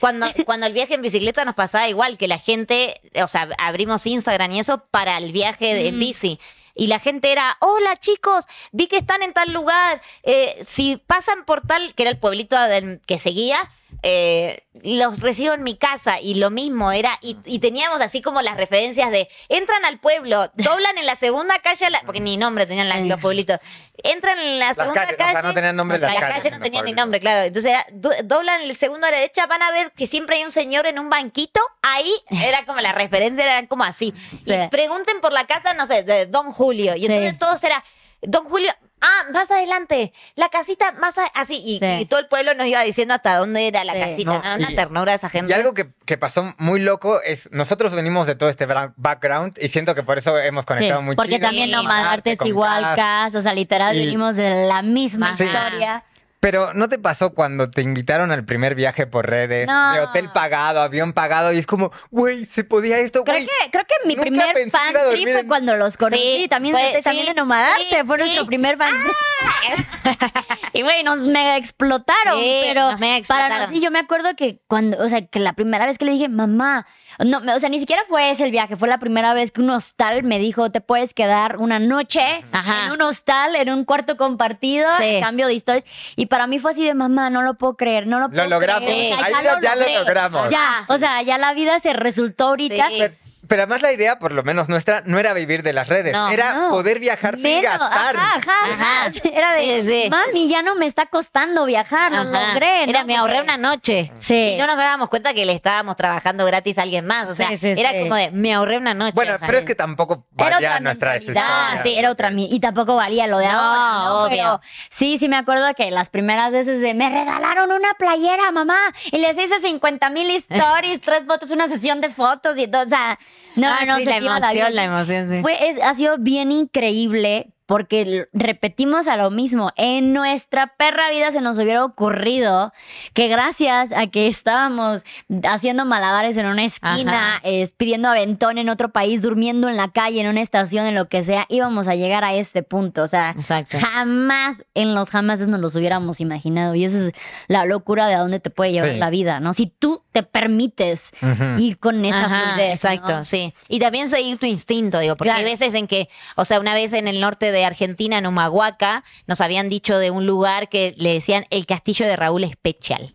Cuando, cuando el viaje en bicicleta nos pasaba igual, que la gente, o sea, abrimos Instagram y eso para el viaje de- en Mm. bici. Y la gente era, hola chicos, vi que están en tal lugar. eh, si pasan por tal, que era el pueblito del- que seguía, eh, los recibo en mi casa. Y lo mismo era, y, y teníamos así como las referencias de, entran al pueblo, doblan en la segunda calle, a la- porque ni nombre tenían la- los pueblitos. Entran en la Las segunda o calle. sea, no tenían nombre las las calles, calles no tenían ni nombre, claro. Entonces era, do- doblan el segundo a la derecha, van a ver que siempre hay un señor en un banquito. Ahí era como la referencia, eran como así. Sí. Y pregunten por la casa, no sé, de Don Julio. Y Sí. entonces todos era, Don Julio, ah, más adelante, la casita más a- así. Y, Sí. y todo el pueblo nos iba diciendo hasta dónde era la Sí. casita. No, ¿no? Una y- ternura esa gente. Y algo que, que pasó muy loco es, nosotros venimos de todo este background y siento que por eso hemos Sí, conectado muy porque chido. también Sí. no Arte es igual, Cas. O sea, literal Y- venimos de la misma Sí. historia. Pero ¿no te pasó cuando te invitaron al primer viaje por redes, No. de hotel pagado, avión pagado, y es como, güey, se podía esto, Creo güey? que, creo que mi primer fan trip fue en- cuando los conocí. Sí, también fue- también sí, de Nomadarte, sí, fue sí. nuestro primer fan trip. y güey, nos mega explotaron. Sí, pero nos mega para explotaron. nosotros, yo me acuerdo que cuando, o sea, que la primera vez que le dije, mamá, no, me- o sea, ni siquiera fue ese el viaje, fue la primera vez que un hostal me dijo, te puedes quedar una noche Ajá. en un hostal, en un cuarto compartido, Sí. a cambio de historias. Y para mí fue así de, mamá, no lo puedo creer, no lo puedo logramos. creer. O sea, Ahí ya lo ya lo logré. logramos. Ya, o sea, ya la vida se resultó ahorita. Sí. Pero, además la idea, por lo menos nuestra, no era vivir de las redes, No, era no. poder viajar sin gastar. Ajá, ajá, Ajá. ajá. Era de, Sí, sí. mami, ya no me está costando viajar, lo Ajá. logré. ¿no? Era, me ahorré una noche. Sí. Y no nos dábamos cuenta que le estábamos trabajando gratis a alguien más. O sea, Sí, sí, era sí. como de, me ahorré una noche. Bueno, o sea, pero es que tampoco Era valía otra nuestra historia. sí, era otra y tampoco valía lo de No, ahora, ¿no? obvio. Pero sí, sí me acuerdo que las primeras veces de me regalaron una playera, mamá, y les hice 50 mil stories, tres fotos, una sesión de fotos y todo, o sea, no, Ah, no, sí, la emoción, la emoción, sí. Fue, es- ha sido bien increíble porque repetimos a lo mismo. En nuestra perra vida se nos hubiera ocurrido que gracias a que estábamos haciendo malabares en una esquina, pidiendo aventón en otro país, durmiendo en la calle, en una estación, en lo que sea, íbamos a llegar a este punto. O sea, Exacto. jamás en los jamases nos los hubiéramos imaginado. Y eso es la locura de a dónde te puede llevar Sí. la vida, ¿no? Si tú te permites ir con esa Ajá, fluidez, ¿no? exacto, sí. Y también seguir tu instinto, digo, porque Claro. hay veces en que, o sea, una vez en el norte de Argentina, en Humahuaca, nos habían dicho de un lugar que le decían el castillo de Raúl Especial.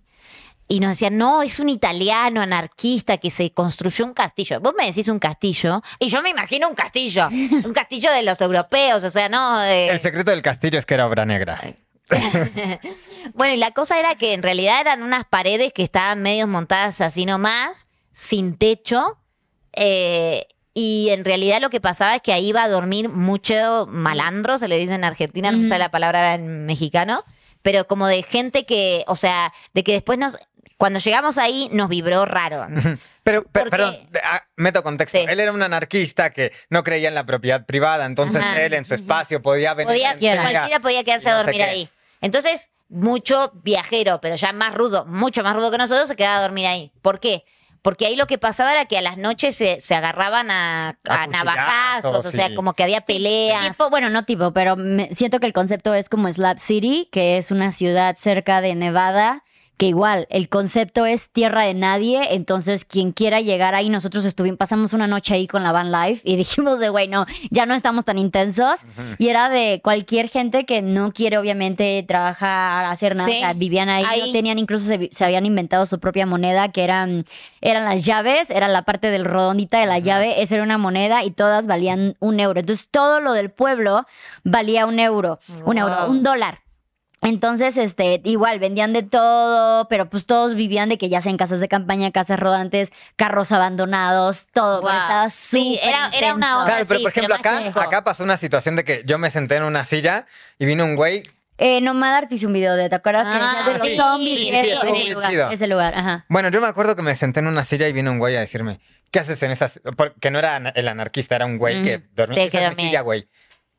Y nos decían, no, es un italiano anarquista que se construyó un castillo. Vos me decís un castillo, y yo me imagino un castillo, un castillo de los europeos, o sea, no. de- El secreto del castillo es que era obra negra. Bueno, y la cosa era que en realidad eran unas paredes que estaban medio montadas así nomás, sin techo. eh, y en realidad lo que pasaba es que ahí iba a dormir mucho malandro, se le dice en Argentina, no me sale la palabra en mexicano, pero como de gente que, o sea, de que después nos, cuando llegamos ahí nos vibró raro. Pero, pe- Porque- perdón, ah, meto contexto. Sí. Él era un anarquista que no creía en la propiedad privada, entonces Ajá. él en su espacio podía venir. Podía, cualquiera podía quedarse a dormir ahí. Entonces, mucho viajero, pero ya más rudo, mucho más rudo que nosotros, se quedaba a dormir ahí. ¿Por qué? Porque ahí lo que pasaba era que a las noches se, se agarraban a, a A navajazos, o sea, como que había peleas. Tipo, bueno, no tipo, pero me- siento que el concepto es como Slab City, que es una ciudad cerca de Nevada, que igual el concepto es tierra de nadie, entonces quien quiera llegar ahí, nosotros estuvimos, pasamos una noche ahí con la van life y dijimos de, güey, no, ya no estamos tan intensos. Y era de cualquier gente que no quiere obviamente trabajar, hacer nada, Sí. o sea, vivían ahí, Ahí. no tenían, incluso se, se habían inventado su propia moneda, que eran, eran las llaves, era la parte del redondita de la llave, esa era una moneda y todas valían un euro. Entonces todo lo del pueblo valía un euro, un euro, un dólar. Entonces, este, igual vendían de todo, pero pues todos vivían de que ya sea en casas de campaña, casas rodantes, carros abandonados, todo. Wow. Estaba Sí, súper era- era una onda Claro, pero sí, por ejemplo, pero acá, acá pasó una situación de que yo me senté en una silla y vino un güey. Eh, Nomad Art hizo un video de, ¿te acuerdas? que Ah, decía de los sí, zombies sí, sí, ese, lugar, chido. ese lugar, ajá. Bueno, yo me acuerdo que me senté en una silla y vino un güey a decirme, ¿qué haces en esas? Porque no era el anarquista, era un güey que dormía te "Esa silla, güey.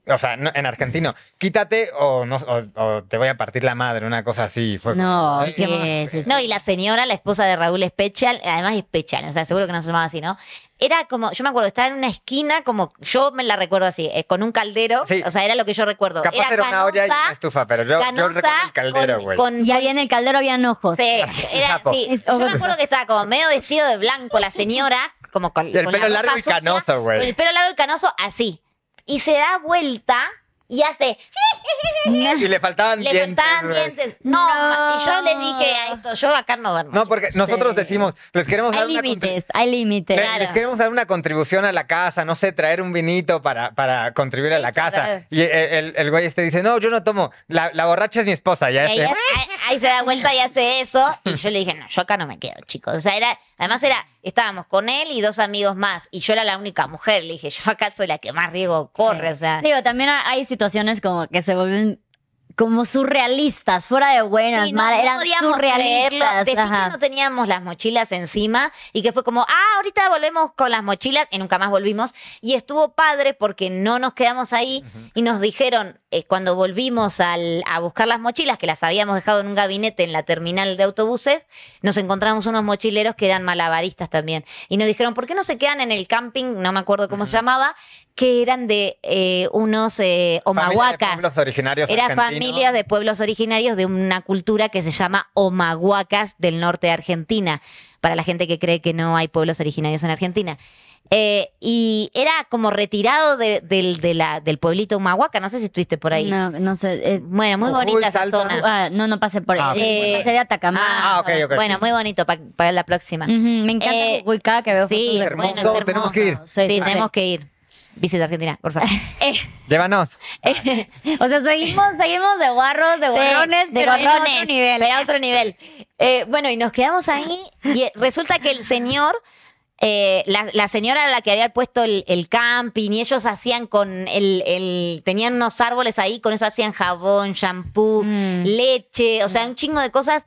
O sea, no- en argentino, quítate o, no, o, o te voy a partir la madre, una cosa así. Fue como, No, "Ay, sí, qué sí, sí. No, y la señora, la esposa de Raúl Especial, además Especial, o sea, seguro que no se llamaba así, ¿no? Era como, yo me acuerdo, estaba en una esquina, como yo me la recuerdo así, eh, con un caldero, Sí. o sea, era lo que yo recuerdo. Capaz era, una olla y una estufa, pero yo, yo canosa recuerdo el caldero, güey. con- Y ahí en el caldero habían ojos. Sí, era, sí. Yo me acuerdo que estaba como medio vestido de blanco la señora, como con, Y el con pelo largo y canoso, güey. Con el pelo largo y canoso, así. Y se da vuelta y hace, Y le faltaban le dientes. faltaban güey. dientes. No, No. y yo le dije a esto, yo acá no duermo. No, porque nosotros Sí. decimos, les queremos dar Hay una contribución. límites, hay límites. Le- Claro. Les queremos dar una contribución a la casa, no sé, traer un vinito para, para contribuir a la casa. Y el, el- el güey este dice, no, yo no tomo, la, la borracha es mi esposa, ya este. ahí, ahí se da vuelta y hace eso. Y yo le dije, no, yo acá no me quedo, chicos. O sea, era, además era, estábamos con él y dos amigos más. Y yo era la única mujer. Le dije, yo acá soy la que más riesgo corre. O sea, Digo, también hay situaciones como que se vuelven como surrealistas, fuera de buenas, Sí, no, malas, no eran podíamos creerlo. surrealistas. Decir ajá. que no teníamos las mochilas encima y que fue como, ah, ahorita volvemos con las mochilas y nunca más volvimos. Y estuvo padre porque no nos quedamos ahí y nos dijeron, eh, cuando volvimos al- a buscar las mochilas, que las habíamos dejado en un gabinete en la terminal de autobuses, nos encontramos unos mochileros que eran malabaristas también. Y nos dijeron, ¿por qué no se quedan en el camping? No me acuerdo cómo se llamaba, que eran de eh, unos eh, de omahuacas. pueblos originarios Era argentinos. familia de pueblos originarios de una cultura que se llama Omahuacas del norte de Argentina, para la gente que cree que no hay pueblos originarios en Argentina. Eh, y era como retirado de- del, de la- del pueblito Humahuaca, no sé si estuviste por ahí. No, no sé. eh, Bueno, muy Jujuy, bonita esa Salta. zona. ah, no, no pasé por Ah, ahí. ok, Eh, bueno. pasé de Atacama. Ah, ok, ok. Bueno, muy bonito pa- para la próxima. Ujú, me encanta Eh, Jujuy, cada que veo sí, fotos de hermoso, es tenemos que ir. Sí, Sí, tenemos que ir. Visita Argentina, por favor. Eh, Llévanos. O sea, seguimos, seguimos de guarros, de Sí, gorrones, de pero en gorrones, otro nivel. pero a otro nivel. Eh, bueno, y nos quedamos ahí y eh, resulta que el señor, eh, la, la señora a la que había puesto el, el camping y ellos hacían con el, el- tenían unos árboles ahí, con eso hacían jabón, shampoo, Mm. leche, o sea, un chingo de cosas.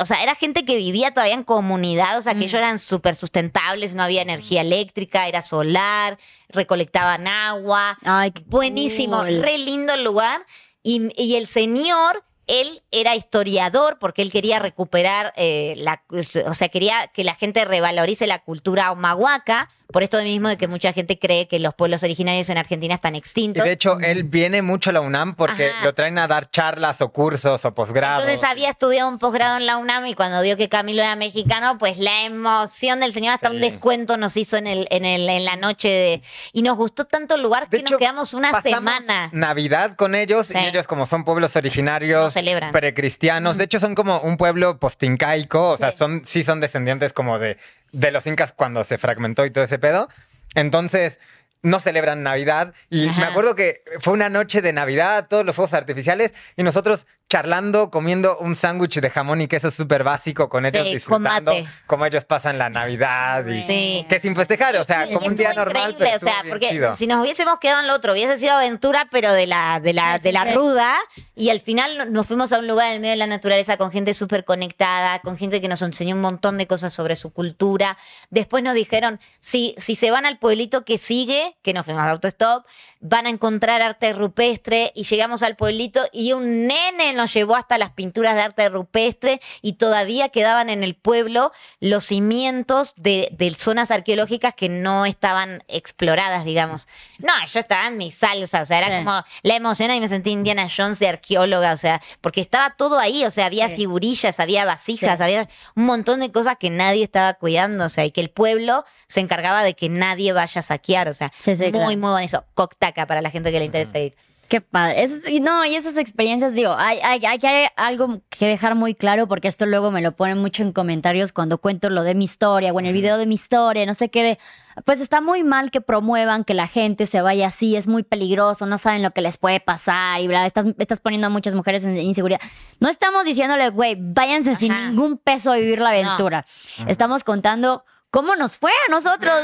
O sea, era gente que vivía todavía en comunidad, o sea, que Mm. ellos eran súper sustentables, no había energía eléctrica, era solar, recolectaban agua. Ay, qué Buenísimo, cool. re lindo el lugar. Y, y el señor, él era historiador porque él quería recuperar, eh, la, o sea, quería que la gente revalorice la cultura omahuaca, por esto mismo de que mucha gente cree que los pueblos originarios en Argentina están Y extintos. de hecho, él viene mucho a la UNAM porque Ajá. lo traen a dar charlas o cursos o posgrados. Entonces había estudiado un posgrado en la UNAM y cuando vio que Camilo era mexicano, pues la emoción del señor hasta Sí. un descuento nos hizo en el, en el, en la noche de, y nos gustó tanto el lugar De que hecho, nos quedamos una semana. Navidad con ellos Sí. y ellos como son pueblos originarios, precristianos, de hecho son como un pueblo postincaico, o sea, Sí. son sí son descendientes como de de los incas cuando se fragmentó y todo ese pedo. Entonces, no celebran Navidad y Ajá. me acuerdo que fue una noche de Navidad, todos los fuegos artificiales y nosotros charlando, comiendo un sándwich de jamón y queso súper básico con ellos Sí, disfrutando con cómo ellos pasan la Navidad y Sí. que sin festejar, o sea, como un día normal, increíble, pero o sea, porque chido. si nos hubiésemos quedado en lo otro, hubiese sido aventura, pero de la, de la, de la sí. ruda, y al final no- nos fuimos a un lugar en el medio de la naturaleza con gente súper conectada, con gente que nos enseñó un montón de cosas sobre su cultura. Después nos dijeron, si, si se van al pueblito que sigue, que nos fuimos a autostop, van a encontrar arte rupestre, y llegamos al pueblito y un nene nos llevó hasta las pinturas de arte rupestre y todavía quedaban en el pueblo los cimientos de, de zonas arqueológicas que no estaban exploradas, digamos. No, yo estaba en mi salsa, o sea, era Sí. como la emoción y me sentí Indiana Jones de arqueóloga, o sea, porque estaba todo ahí, o sea, había Sí. figurillas, había vasijas, Sí. había un montón de cosas que nadie estaba cuidando, o sea, y que el pueblo se encargaba de que nadie vaya a saquear, o sea, Sí, sí, muy, claro. muy bueno eso. Coctaca para la gente que le interesa ir. Qué padre. Y no, y esas experiencias, digo, hay, hay, hay, algo que dejar muy claro porque esto luego me lo ponen mucho en comentarios cuando cuento lo de mi historia o en el video de mi historia, no sé qué. de- pues está muy mal que promuevan que la gente se vaya así, es muy peligroso, no saben lo que les puede pasar y bla, estás, estás poniendo a muchas mujeres en inseguridad. No estamos diciéndole, güey, váyanse sin ningún peso a vivir la No. aventura. Estamos contando. ¿Cómo nos fue a nosotros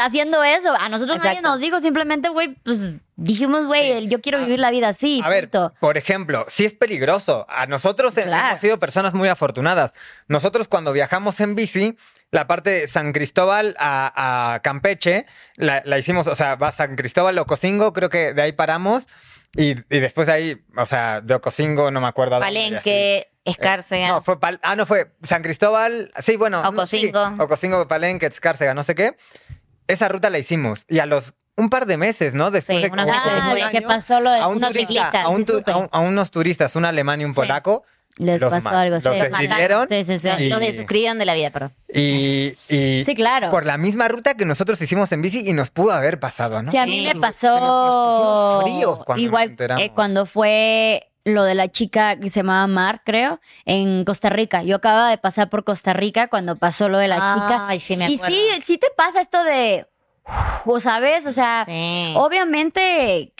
haciendo eso? A nosotros nadie Exacto. nos dijo, simplemente, güey, pues dijimos, güey, Sí. yo quiero A- vivir la vida así. A ver, por ejemplo, sí es peligroso. A nosotros Claro. hemos sido personas muy afortunadas. Nosotros cuando viajamos en bici, la parte de San Cristóbal a, a Campeche, la, la hicimos, o sea, va San Cristóbal, Ocosingo, creo que de ahí paramos. Y, y después de ahí, o sea, de Ocosingo no me acuerdo. Palenque, Escárcega. No, fue Pal- ah, no fue San Cristóbal, sí, bueno, no, Ocosingo. sí, Ocosingo, Palenque, Escárcega, no sé qué. Esa ruta la hicimos y a los un par de meses, ¿no? Después Sí, de unos meses Ah, después. que pasó lo de a un unos turista, ciclistas, a, un sí, tu- supe. a un- a unos turistas, un alemán y un Sí. polaco, Les los pasó algo, los sí. Sí, sí, sí. Los, y- los dessuscribieron de la vida, perdón. y, y Sí, claro. por la misma ruta que nosotros hicimos en bici y nos pudo haber pasado, ¿no? Sí, a mí Sí. me pasó nos- fríos cuando igual eh, cuando fue lo de la chica que se llamaba Mar, creo, en Costa Rica. Yo acababa de pasar por Costa Rica cuando pasó lo de la chica. Ay, sí, me Y acuerdo. sí, sí te pasa esto de, o sabes, o sea, Sí. Obviamente,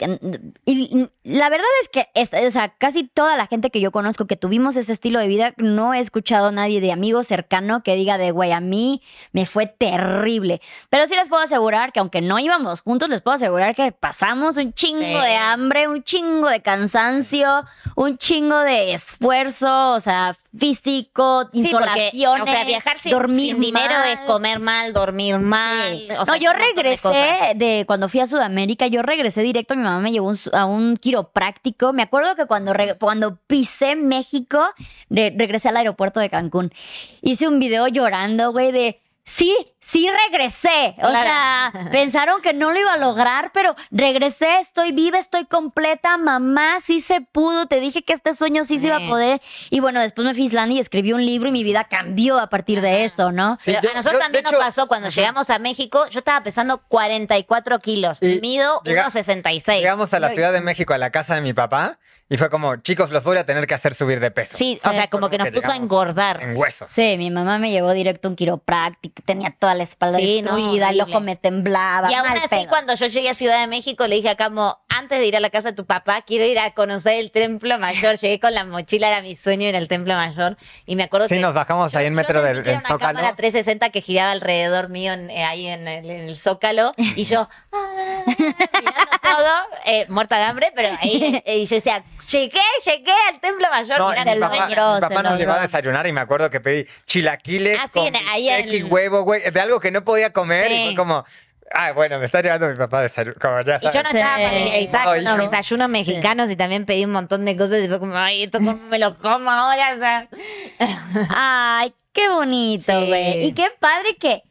y, la verdad es que esta- o sea, casi toda la gente que yo conozco que tuvimos ese estilo de vida, no he escuchado a nadie de amigo cercano que diga de, güey, a mí me fue terrible. Pero sí les puedo asegurar que aunque no íbamos juntos, les puedo asegurar que pasamos un chingo Sí. de hambre, un chingo de cansancio, un chingo de esfuerzo, o sea, físico, Sí, porque, o sea, viajar sin, dormir sin dinero mal. es comer mal, dormir mal. Sí. o sea, no, yo de regresé de, cuando fui a Sudamérica, yo regresé directo, mi mamá me llevó un a un quiropráctico. Me acuerdo que cuando, cuando pisé México, re- regresé al aeropuerto de Cancún. Hice un video llorando, güey, de sí, sí regresé. O Claro. sea, pensaron que no lo iba a lograr, pero regresé, estoy viva, estoy completa, mamá, sí se pudo, te dije que este sueño sí se iba a poder. Y bueno, después me fui a Islandia y escribí un libro y mi vida cambió a partir de eso, ¿no? Sí, Pero yo- a nosotros yo, también hecho- nos pasó cuando llegamos a México, yo estaba pesando 44 kilos, Y mido llega- 1,66. Llegamos a la Ciudad de México, a la casa de mi papá, y fue como, chicos, los voy a tener que hacer subir de peso. Sí, o sea, como que nos puso a engordar. En huesos. Sí, mi mamá me llevó directo a un quiropráctico, tenía toda la espalda Sí, no, el ojo me temblaba. Y aún así, pedo. cuando yo llegué a Ciudad de México, le dije a Camo, antes de ir a la casa de tu papá, quiero ir a conocer el Templo Mayor. Llegué con la mochila, era mi sueño ir al Templo Mayor. Y me acuerdo Sí, que... nos bajamos ahí en metro del en una Zócalo. cámara 360 que giraba alrededor mío en- eh, ahí en el, en el Zócalo. Y yo... ah, mirando todo, eh, muerta de hambre, pero ahí... y yo decía, llegué, llegué al Templo Mayor. No, mirá mi papá, sueño. mi papá nos llevó a desayunar y me acuerdo que pedí chilaquiles Ah, sí, con ahí y huevo, güey, de algo que no podía comer y fue como, ah, bueno, me está llevando mi papá a desayunar, como ya Y yo no estaba Sí. familiarizada No, con los desayunos mexicanos y también pedí un montón de cosas y fue como, ay, esto cómo me lo como ahora, o sea. Ay, qué bonito, Sí. güey. Y qué padre que,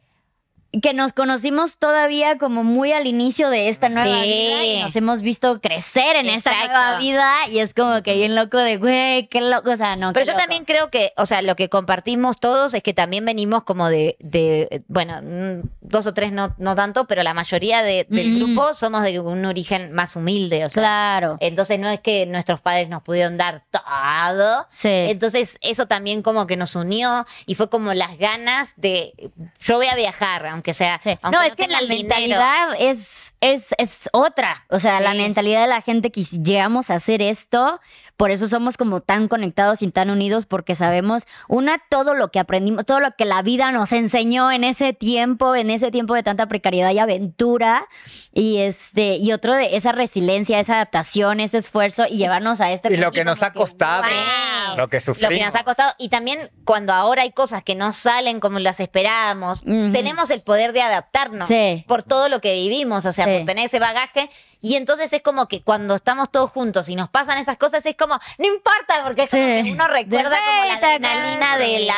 que nos conocimos todavía como muy al inicio de esta nueva Sí. vida y nos hemos visto crecer en esta Exacto. nueva vida y es como que bien loco de, güey, qué loco, o sea, no. Pero yo loco. también creo que, o sea, lo que compartimos todos es que también venimos como de, de bueno, mm, dos o tres no, no tanto, pero la mayoría de- del Mm. grupo somos de un origen más humilde, o sea. Claro. Entonces no es que nuestros padres nos pudieron dar todo. Sí. Entonces eso también como que nos unió y fue como las ganas de yo voy a viajar, aunque sea, Sí. aunque No, es que la dinero. mentalidad es, es, es otra. O sea, la mentalidad de la gente que llegamos a hacer esto, por eso somos como tan conectados y tan unidos, porque sabemos, una, todo lo que aprendimos, todo lo que la vida nos enseñó en ese tiempo, en ese tiempo de tanta precariedad y aventura, y este, y otro de esa resiliencia, esa adaptación, ese esfuerzo, y llevarnos a este Y lo que nos ha costado, wow. lo que Lo sufrimos. que nos ha costado. Y también cuando ahora hay cosas que no salen como las esperábamos, tenemos el poder de adaptarnos Sí. por todo lo que vivimos, o sea, Sí. por tener ese bagaje Y entonces es como que cuando estamos todos juntos y nos pasan esas cosas, es como, no importa, porque es como Sí. que uno recuerda De como la adrenalina de la.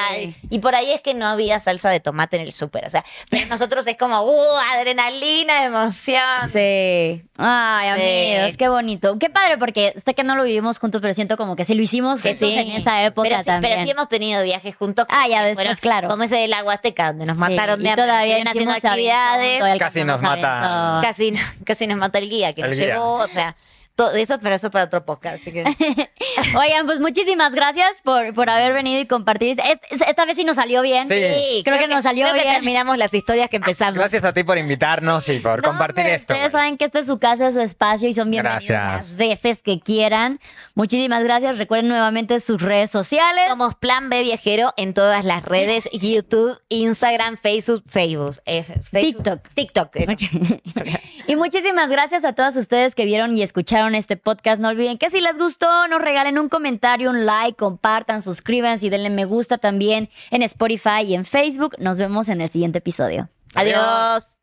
Y por ahí es que no había salsa de tomate en el súper. O sea, pero nosotros es como, ¡uh! Adrenalina, emoción. Sí. Ay, Sí. amigos, qué bonito. Qué padre, porque sé que no lo vivimos juntos, pero siento como que sí lo hicimos Que juntos sí. en esa época pero sí, también. Pero sí hemos tenido viajes juntos. Ah, ya después, fueron claro. Como ese del agua azteca, donde nos mataron Sí, de y todavía haciendo actividades. Casi nos aventón. Casi, casi nos mató el guía que El nos guía. llevó, o sea, todo eso, pero eso para otro podcast. Así que Oigan, pues muchísimas gracias por, por haber venido y compartir. Es- es- esta vez sí nos salió bien. Sí. Creo que nos salió creo que bien. terminamos las historias que empezamos. Gracias a ti por invitarnos y por No, compartir hombre, esto. Ustedes saben que esta es su casa, es su espacio y son bienvenidos Gracias. las veces que quieran. Muchísimas gracias. Recuerden nuevamente sus redes sociales. Somos Plan B Viajero en todas las redes, YouTube, Instagram, Facebook, Facebook, eh, Facebook, TikTok. TikTok, y muchísimas gracias a todos ustedes que vieron y escucharon este podcast. No olviden que si les gustó, nos regalen un comentario, un like, compartan, suscríbanse y denle me gusta también en Spotify y en Facebook. Nos vemos en el siguiente episodio. Adiós.